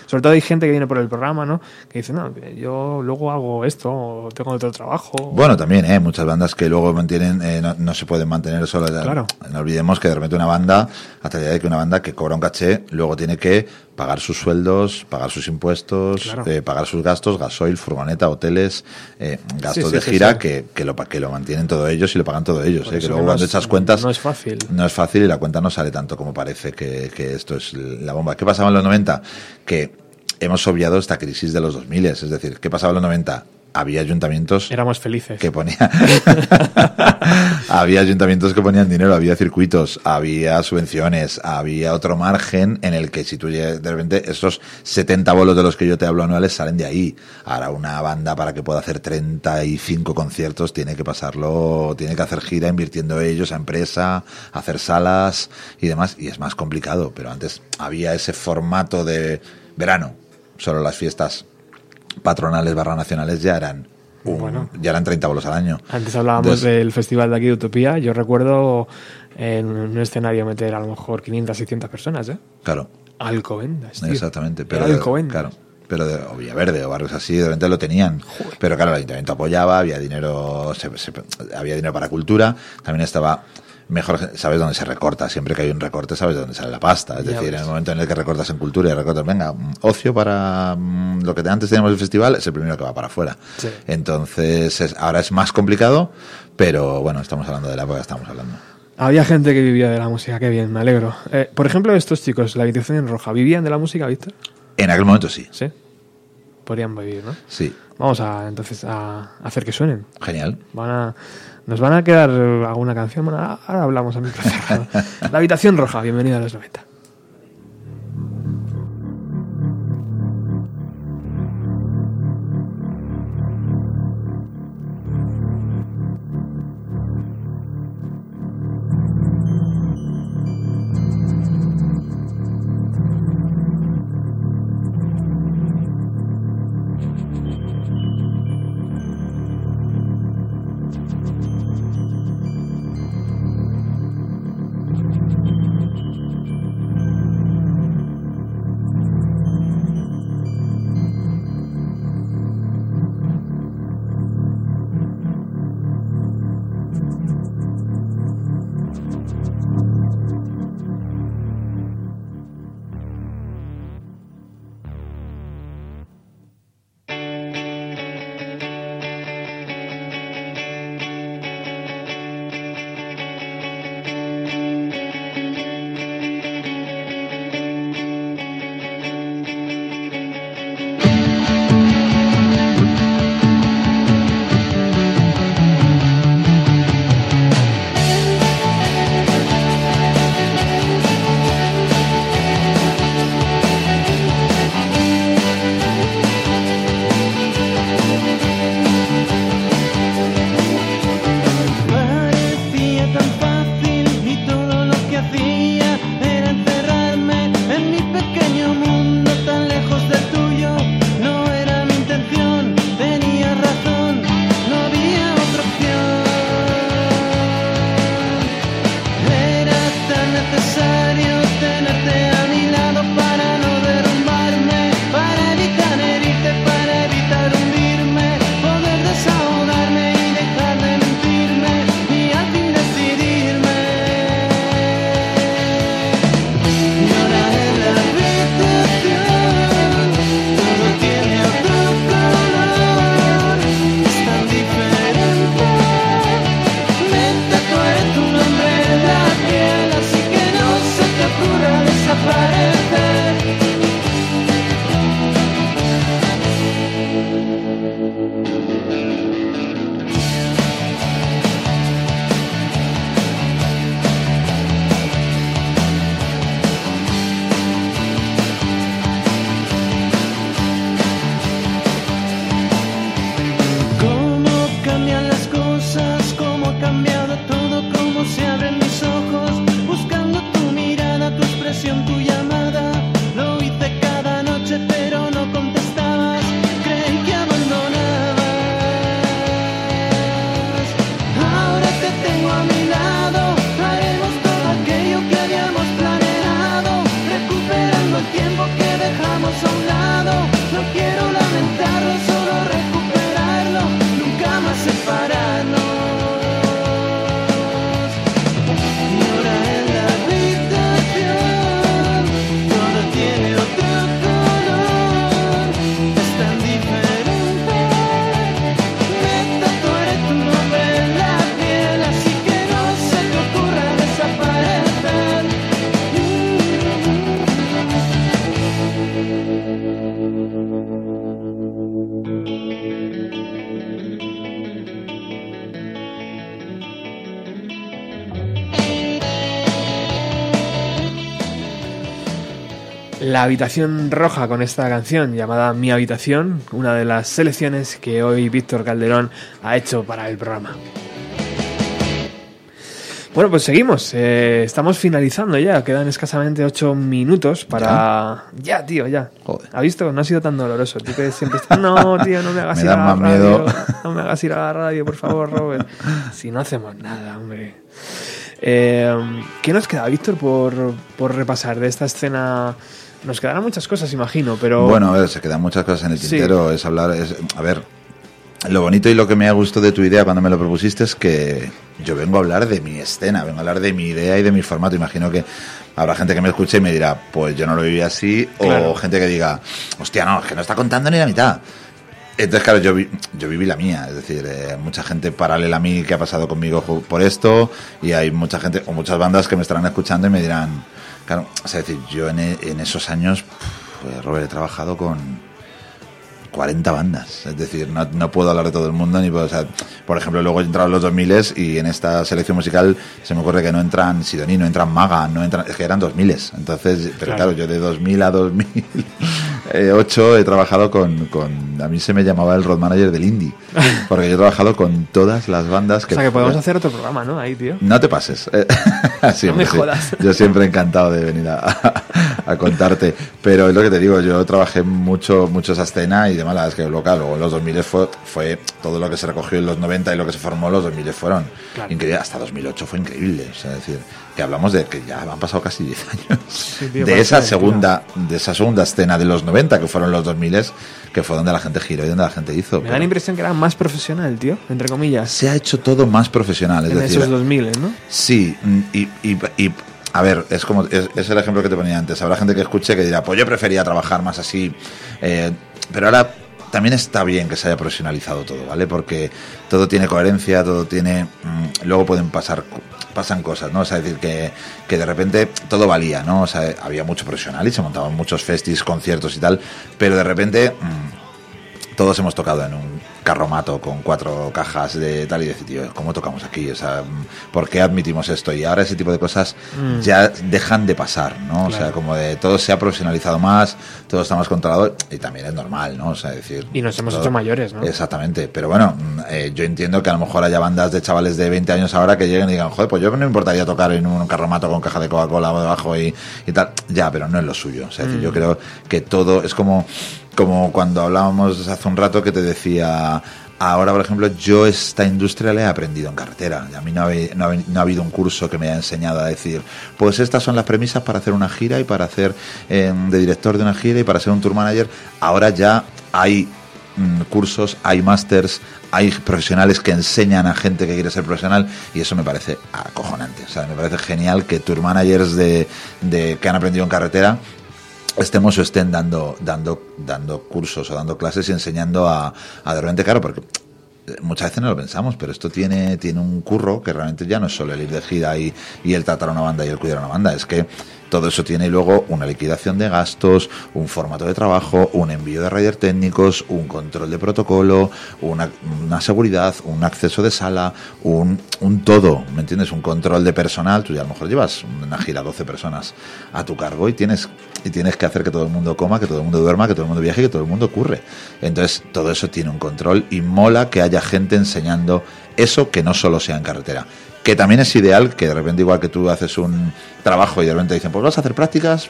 sobre todo hay gente que viene por el programa, ¿no? Que dice, no, yo luego hago esto, o tengo otro trabajo. Bueno, también, ¿eh? Muchas bandas que luego mantienen, eh, no, se pueden mantener solo. Claro. No olvidemos que de repente una banda, hasta el día de que una banda que cobra un caché, luego tiene que pagar sus sueldos, pagar sus impuestos, eh, pagar sus gastos, gasoil, furgoneta, hoteles, eh, gastos de gira, Que, que, lo, que lo mantienen todos ellos y lo pagan todos ellos. Eh, que luego cuando echas cuentas... No es fácil. No es fácil y la cuenta no sale tanto como parece que, que esto es la bomba. ¿Qué pasaba en los 90? Que hemos obviado esta crisis de los 2000, es decir, ¿qué pasaba en los 90? Había ayuntamientos éramos felices. que ponían (laughs) había ayuntamientos que ponían dinero había circuitos había subvenciones había otro margen en el que si tú de repente esos 70 bolos de los que yo te hablo anuales salen de ahí. Ahora una banda para que pueda hacer 35 conciertos tiene que pasarlo tiene que hacer gira invirtiendo ellos a empresa hacer salas y demás y es más complicado pero antes había ese formato de verano solo las fiestas patronales barra nacionales ya eran bueno. ya eran 30 bolos al año. Antes hablábamos del festival de aquí de Utopía. Yo recuerdo en un escenario meter a lo mejor 500, 600 personas, ¿eh? Claro. Alcobendas, Exactamente. Pero Alcobendas. Claro. Pero de, o Villaverde o barrios así, de repente lo tenían. Pero claro, el ayuntamiento apoyaba, había dinero, había dinero para cultura, también estaba mejor sabes dónde se recorta. Siempre que hay un recorte, sabes dónde sale la pasta. Es decir, en el momento en el que recortas en cultura y recortas, venga, ocio para mm, lo que antes teníamos el festival, es el primero que va para afuera. Entonces, ahora es más complicado, pero bueno, estamos hablando de la época estamos hablando. Había gente que vivía de la música, qué bien, me alegro. Eh, por ejemplo, estos chicos, la habitación en roja, ¿vivían de la música, Víctor? En aquel momento sí. Sí. Podrían vivir, ¿no? Sí. Vamos a entonces a hacer que suenen. Genial. Van a nos van a quedar alguna canción. Bueno, ahora hablamos a mi (laughs) La habitación roja, bienvenida a los 90. Habitación roja con esta canción llamada Mi habitación, una de las selecciones que hoy Víctor Calderón ha hecho para el programa. Bueno, pues seguimos. Eh, estamos finalizando ya. Quedan escasamente ocho minutos para. Ya, tío, ya. Joder. ¿Ha visto? No ha sido tan doloroso. Tú que siempre estás. No, (laughs) tío, no me hagas ir a la radio. (laughs) No me hagas ir a la radio, por favor, Robert. Si no hacemos nada, hombre. Eh, ¿Qué nos queda, Víctor, por, por repasar de esta escena? Nos quedarán muchas cosas, imagino, pero. Bueno, a ver, se quedan muchas cosas en el tintero. Es hablar. Es, a ver, lo bonito y lo que me ha gustado de tu idea cuando me lo propusiste es que yo vengo a hablar de mi escena, vengo a hablar de mi idea y de mi formato. Imagino que habrá gente que me escuche y me dirá, pues yo no lo viví así, o gente que diga, hostia, no, es que no está contando ni la mitad. Entonces, claro, yo, yo viví la mía, es decir, eh, mucha gente paralela a mí que ha pasado conmigo por esto, y hay mucha gente, o muchas bandas que me estarán escuchando y me dirán, claro, es decir, yo en, en esos años, pues, Robert, he trabajado con 40 bandas. Es decir, no, no, puedo hablar de todo el mundo. ni puedo, o sea, Por ejemplo, luego he entrado en los 2000 y en esta selección musical se me ocurre que no entran Sidoní, no entran Maga, no entran, es que eran 2000. Entonces, pero claro, yo de 2000 a 2008 (laughs) he trabajado con, con, A mí se me llamaba el road manager del indie. (laughs) Porque yo he trabajado con todas las bandas que. O sea, que podemos hacer otro programa, ¿no? Ahí, tío. No te pases. (laughs) no me jodas. Yo siempre encantado de venir a, a, contarte. Pero es lo que te digo, yo trabajé mucho, mucho esa escena y demás, la es que local, luego en los 2000 fue, fue todo lo que se recogió en los 90 y lo que se formó en los 2000 fueron increíbles. Hasta 2008 fue increíble. O sea, decir, que hablamos de que ya han pasado casi 10 años de esa segunda de esa segunda escena de los 90 que fueron los 2000 que fue donde la gente giró y donde la gente hizo. Me da la impresión que era más profesional, tío, entre comillas. Se ha hecho todo más profesional, es en decir, esos 2000, ¿no? Sí, y, y, y a ver, es como es, el ejemplo que te ponía antes. Habrá gente que escuche que dirá, pues yo prefería trabajar más así, eh, pero ahora también está bien que se haya profesionalizado todo, ¿vale? Porque todo tiene coherencia, todo tiene... Mm, luego pueden pasar pasan cosas, ¿no? O sea, decir que, que de repente todo valía, ¿no? O sea, había mucho profesional y se montaban muchos festis, conciertos y tal, pero de repente... Mm, todos hemos tocado en un carromato con cuatro cajas de tal y decir, tío, ¿cómo tocamos aquí? O sea, ¿por qué admitimos esto? Y ahora ese tipo de cosas mm. ya dejan de pasar, ¿no? O sea, como de todo se ha profesionalizado más, todo está más controlado y también es normal, ¿no? O sea, decir... Y nos hemos hecho mayores, ¿no? Exactamente, pero bueno, mm, eh, yo entiendo que a lo mejor haya bandas de chavales de 20 años ahora que lleguen y digan, joder, pues yo no me importaría tocar en un carromato con caja de Coca-Cola debajo y, y tal. Ya, pero no es lo suyo. O sea, decir, yo mm. creo que todo es como como cuando hablábamos hace un rato que te decía, ahora por ejemplo yo esta industria la he aprendido en carretera. A mí no ha, habido un curso que me haya enseñado a decir, pues estas son las premisas para hacer una gira y para hacer em, de director de una gira y para ser un tour manager. Ahora ya hay mm, cursos, hay másters, hay profesionales que enseñan a gente que quiere ser profesional y eso me parece acojonante. O sea, me parece genial que tour managers de que han aprendido en carretera estemos o estén dando, dando, dando cursos o dando clases y enseñando a, a de repente, claro, porque muchas veces no lo pensamos, pero esto tiene, tiene un curro que realmente ya no es solo el ir de gira y, y el tratar a una banda y el cuidar a una banda, es que todo eso tiene luego una liquidación de gastos, un formato de trabajo, un envío de rider técnicos, un control de protocolo, una, seguridad, un acceso de sala, un, un, todo, ¿me entiendes? Un control de personal. Tú ya a lo mejor llevas una gira 12 personas a tu cargo y tienes, y tienes que hacer que todo el mundo coma, que todo el mundo duerma, que todo el mundo viaje, que todo el mundo ocurre. Entonces, todo eso tiene un control y mola que haya gente enseñando eso que no solo sea en carretera que también es ideal que de repente igual que tú haces un trabajo y de repente dicen pues vas a hacer prácticas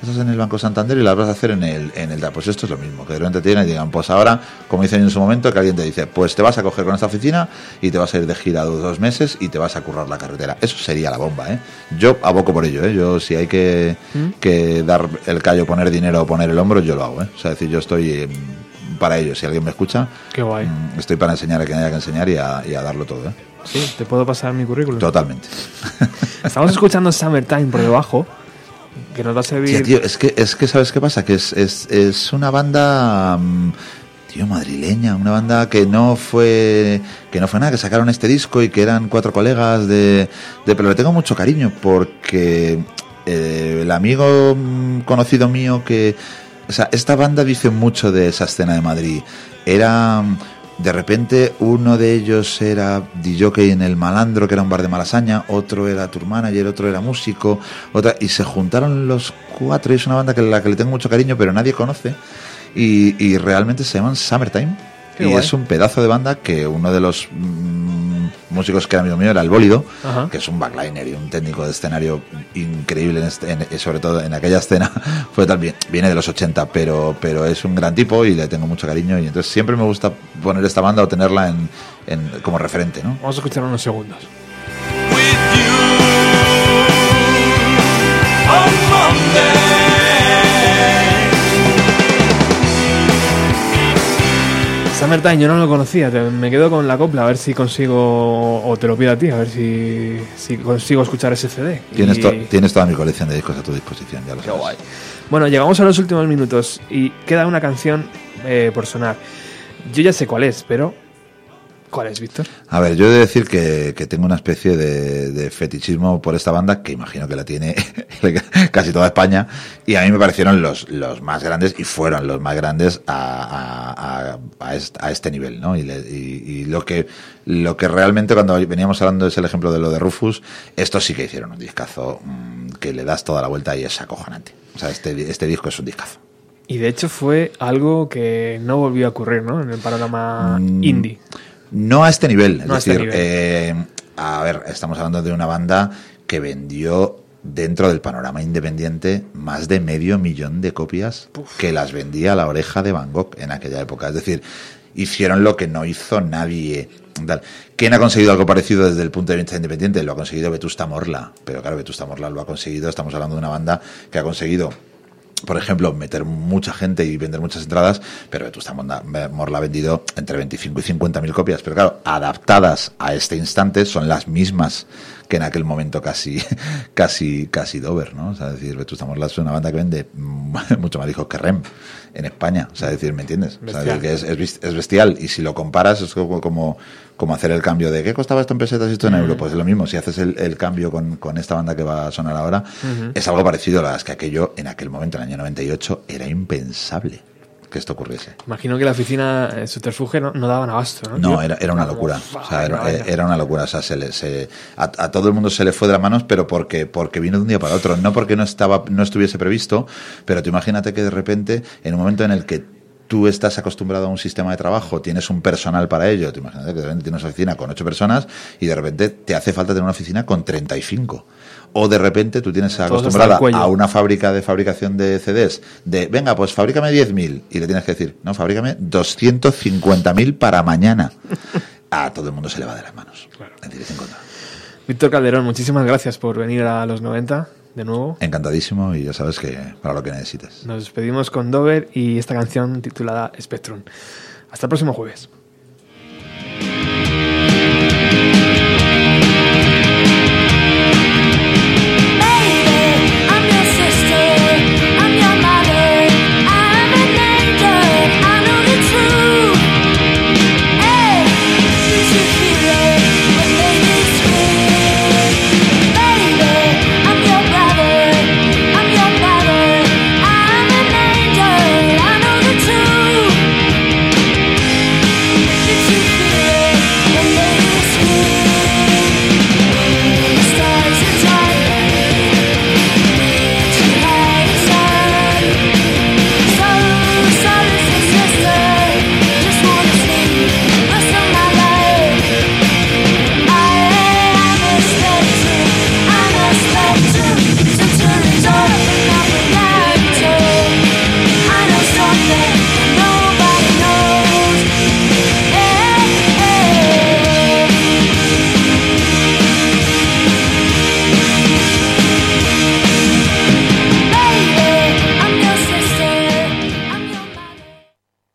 estás en el Banco Santander y las vas a hacer en el en el pues esto es lo mismo que de repente tienen y digan pues ahora como dicen en su momento que alguien te dice pues te vas a coger con esta oficina y te vas a ir de gira dos meses y te vas a currar la carretera eso sería la bomba ¿eh? yo aboco por ello ¿eh? yo si hay que, ¿Mm? que dar el callo poner dinero o poner el hombro yo lo hago ¿eh? o sea decir yo estoy para ello si alguien me escucha Qué guay. Mm, estoy para enseñar a quien haya que enseñar y a, y a darlo todo ¿eh? Sí, te puedo pasar mi currículum. Totalmente. (laughs) Estamos escuchando Summertime por debajo, que nos va a servir... tío, es que, es que ¿sabes qué pasa? Que es, es, es una banda... Mm, tío, madrileña, una banda que no fue que no fue nada, que sacaron este disco y que eran cuatro colegas de, de pero le tengo mucho cariño porque eh, el amigo mm, conocido mío que o sea, esta banda dice mucho de esa escena de Madrid. Era de repente uno de ellos era DJ en El Malandro, que era un bar de Malasaña, otro era tour manager, otro era músico, otra, y se juntaron los cuatro y es una banda que la que le tengo mucho cariño, pero nadie conoce, y, y realmente se llaman Summertime. Y es un pedazo de banda que uno de los mm, músicos que era amigo mío era el Bólido, que es un backliner y un técnico de escenario increíble, en este, sobre todo en aquella escena, (laughs) fue tal, viene de los 80, pero, pero es un gran tipo y le tengo mucho cariño y entonces siempre me gusta poner esta banda o tenerla en, en como referente. ¿no? Vamos a escuchar unos segundos. Summertime yo no lo conocía, me quedo con la copla a ver si consigo, o te lo pido a ti, a ver si, si consigo escuchar ese CD. Tienes, tienes toda mi colección de discos a tu disposición, ya lo Qué Guay. Bueno, llegamos a los últimos minutos y queda una canción eh, por sonar. Yo ya sé cuál es, pero ¿Cuál es, Víctor? A ver, yo he de decir que, tengo una especie de, fetichismo por esta banda, que imagino que la tiene (laughs) casi toda España, y a mí me parecieron los, los más grandes, y fueron los más grandes a, a, este nivel, ¿no? Y, lo que lo que realmente cuando veníamos hablando es el ejemplo de lo de Rufus, estos sí que hicieron un discazo mm, que le das toda la vuelta y es acojonante. O sea, este, este disco es un discazo. Y de hecho fue algo que no volvió a ocurrir, ¿no? En el panorama mm, indie. No a este nivel. es este decir, eh, a ver, estamos hablando de una banda que vendió dentro del panorama independiente más de medio millón de copias que las vendía a la oreja de Van Gogh en aquella época. Es decir, hicieron lo que no hizo nadie. ¿Quién ha conseguido algo parecido desde el punto de vista independiente? Lo ha conseguido Vetusta Morla. Pero claro, Vetusta Morla lo ha conseguido. Estamos hablando de una banda que ha conseguido por ejemplo, meter mucha gente y vender muchas entradas, pero Vetusta Morla ha vendido entre 25 y 50 mil copias. Pero claro, adaptadas a este instante son las mismas que en aquel momento casi, (laughs) casi, casi Dover, ¿no? O sea, decir, Vetusta Morla es una banda que vende (laughs) mucho más discos que Rem en España. O sea, decir, ¿me entiendes? O sea, que es, es, bestial. Y si lo comparas, es como, como, hacer el cambio de ¿qué costaba esto en pesetas y esto en euro? Pues es lo mismo. Si haces el, cambio con, con, esta banda que va a sonar ahora, es algo parecido a las que aquello en aquel momento, en el año 98, era impensable que esto ocurriese. Imagino que la oficina, eh, subterfuge, no, no daban abasto, ¿no? No, era, era una locura. O sea, era, una locura. O sea, se se, a, todo el mundo se le fue de las manos, pero porque, porque vino de un día para otro. No porque no, estaba, no estuviese previsto, pero tú imagínate que de repente, en un momento en el que tú estás acostumbrado a un sistema de trabajo, tienes un personal para ello, te imaginas que de repente tienes una oficina con ocho personas y de repente te hace falta tener una oficina con 35 o de repente tú tienes acostumbrada a una fábrica de fabricación de CDs de, venga, pues fabrícame 10.000 y le tienes que decir, no, fabrícame 250.000 para mañana. (laughs) A todo el mundo se le va de las manos. Claro. Víctor Calderón, muchísimas gracias por venir a los 90 de nuevo. Encantadísimo y ya sabes que para lo que necesites. Nos despedimos con Dover y esta canción titulada Spectrum. Hasta el próximo jueves.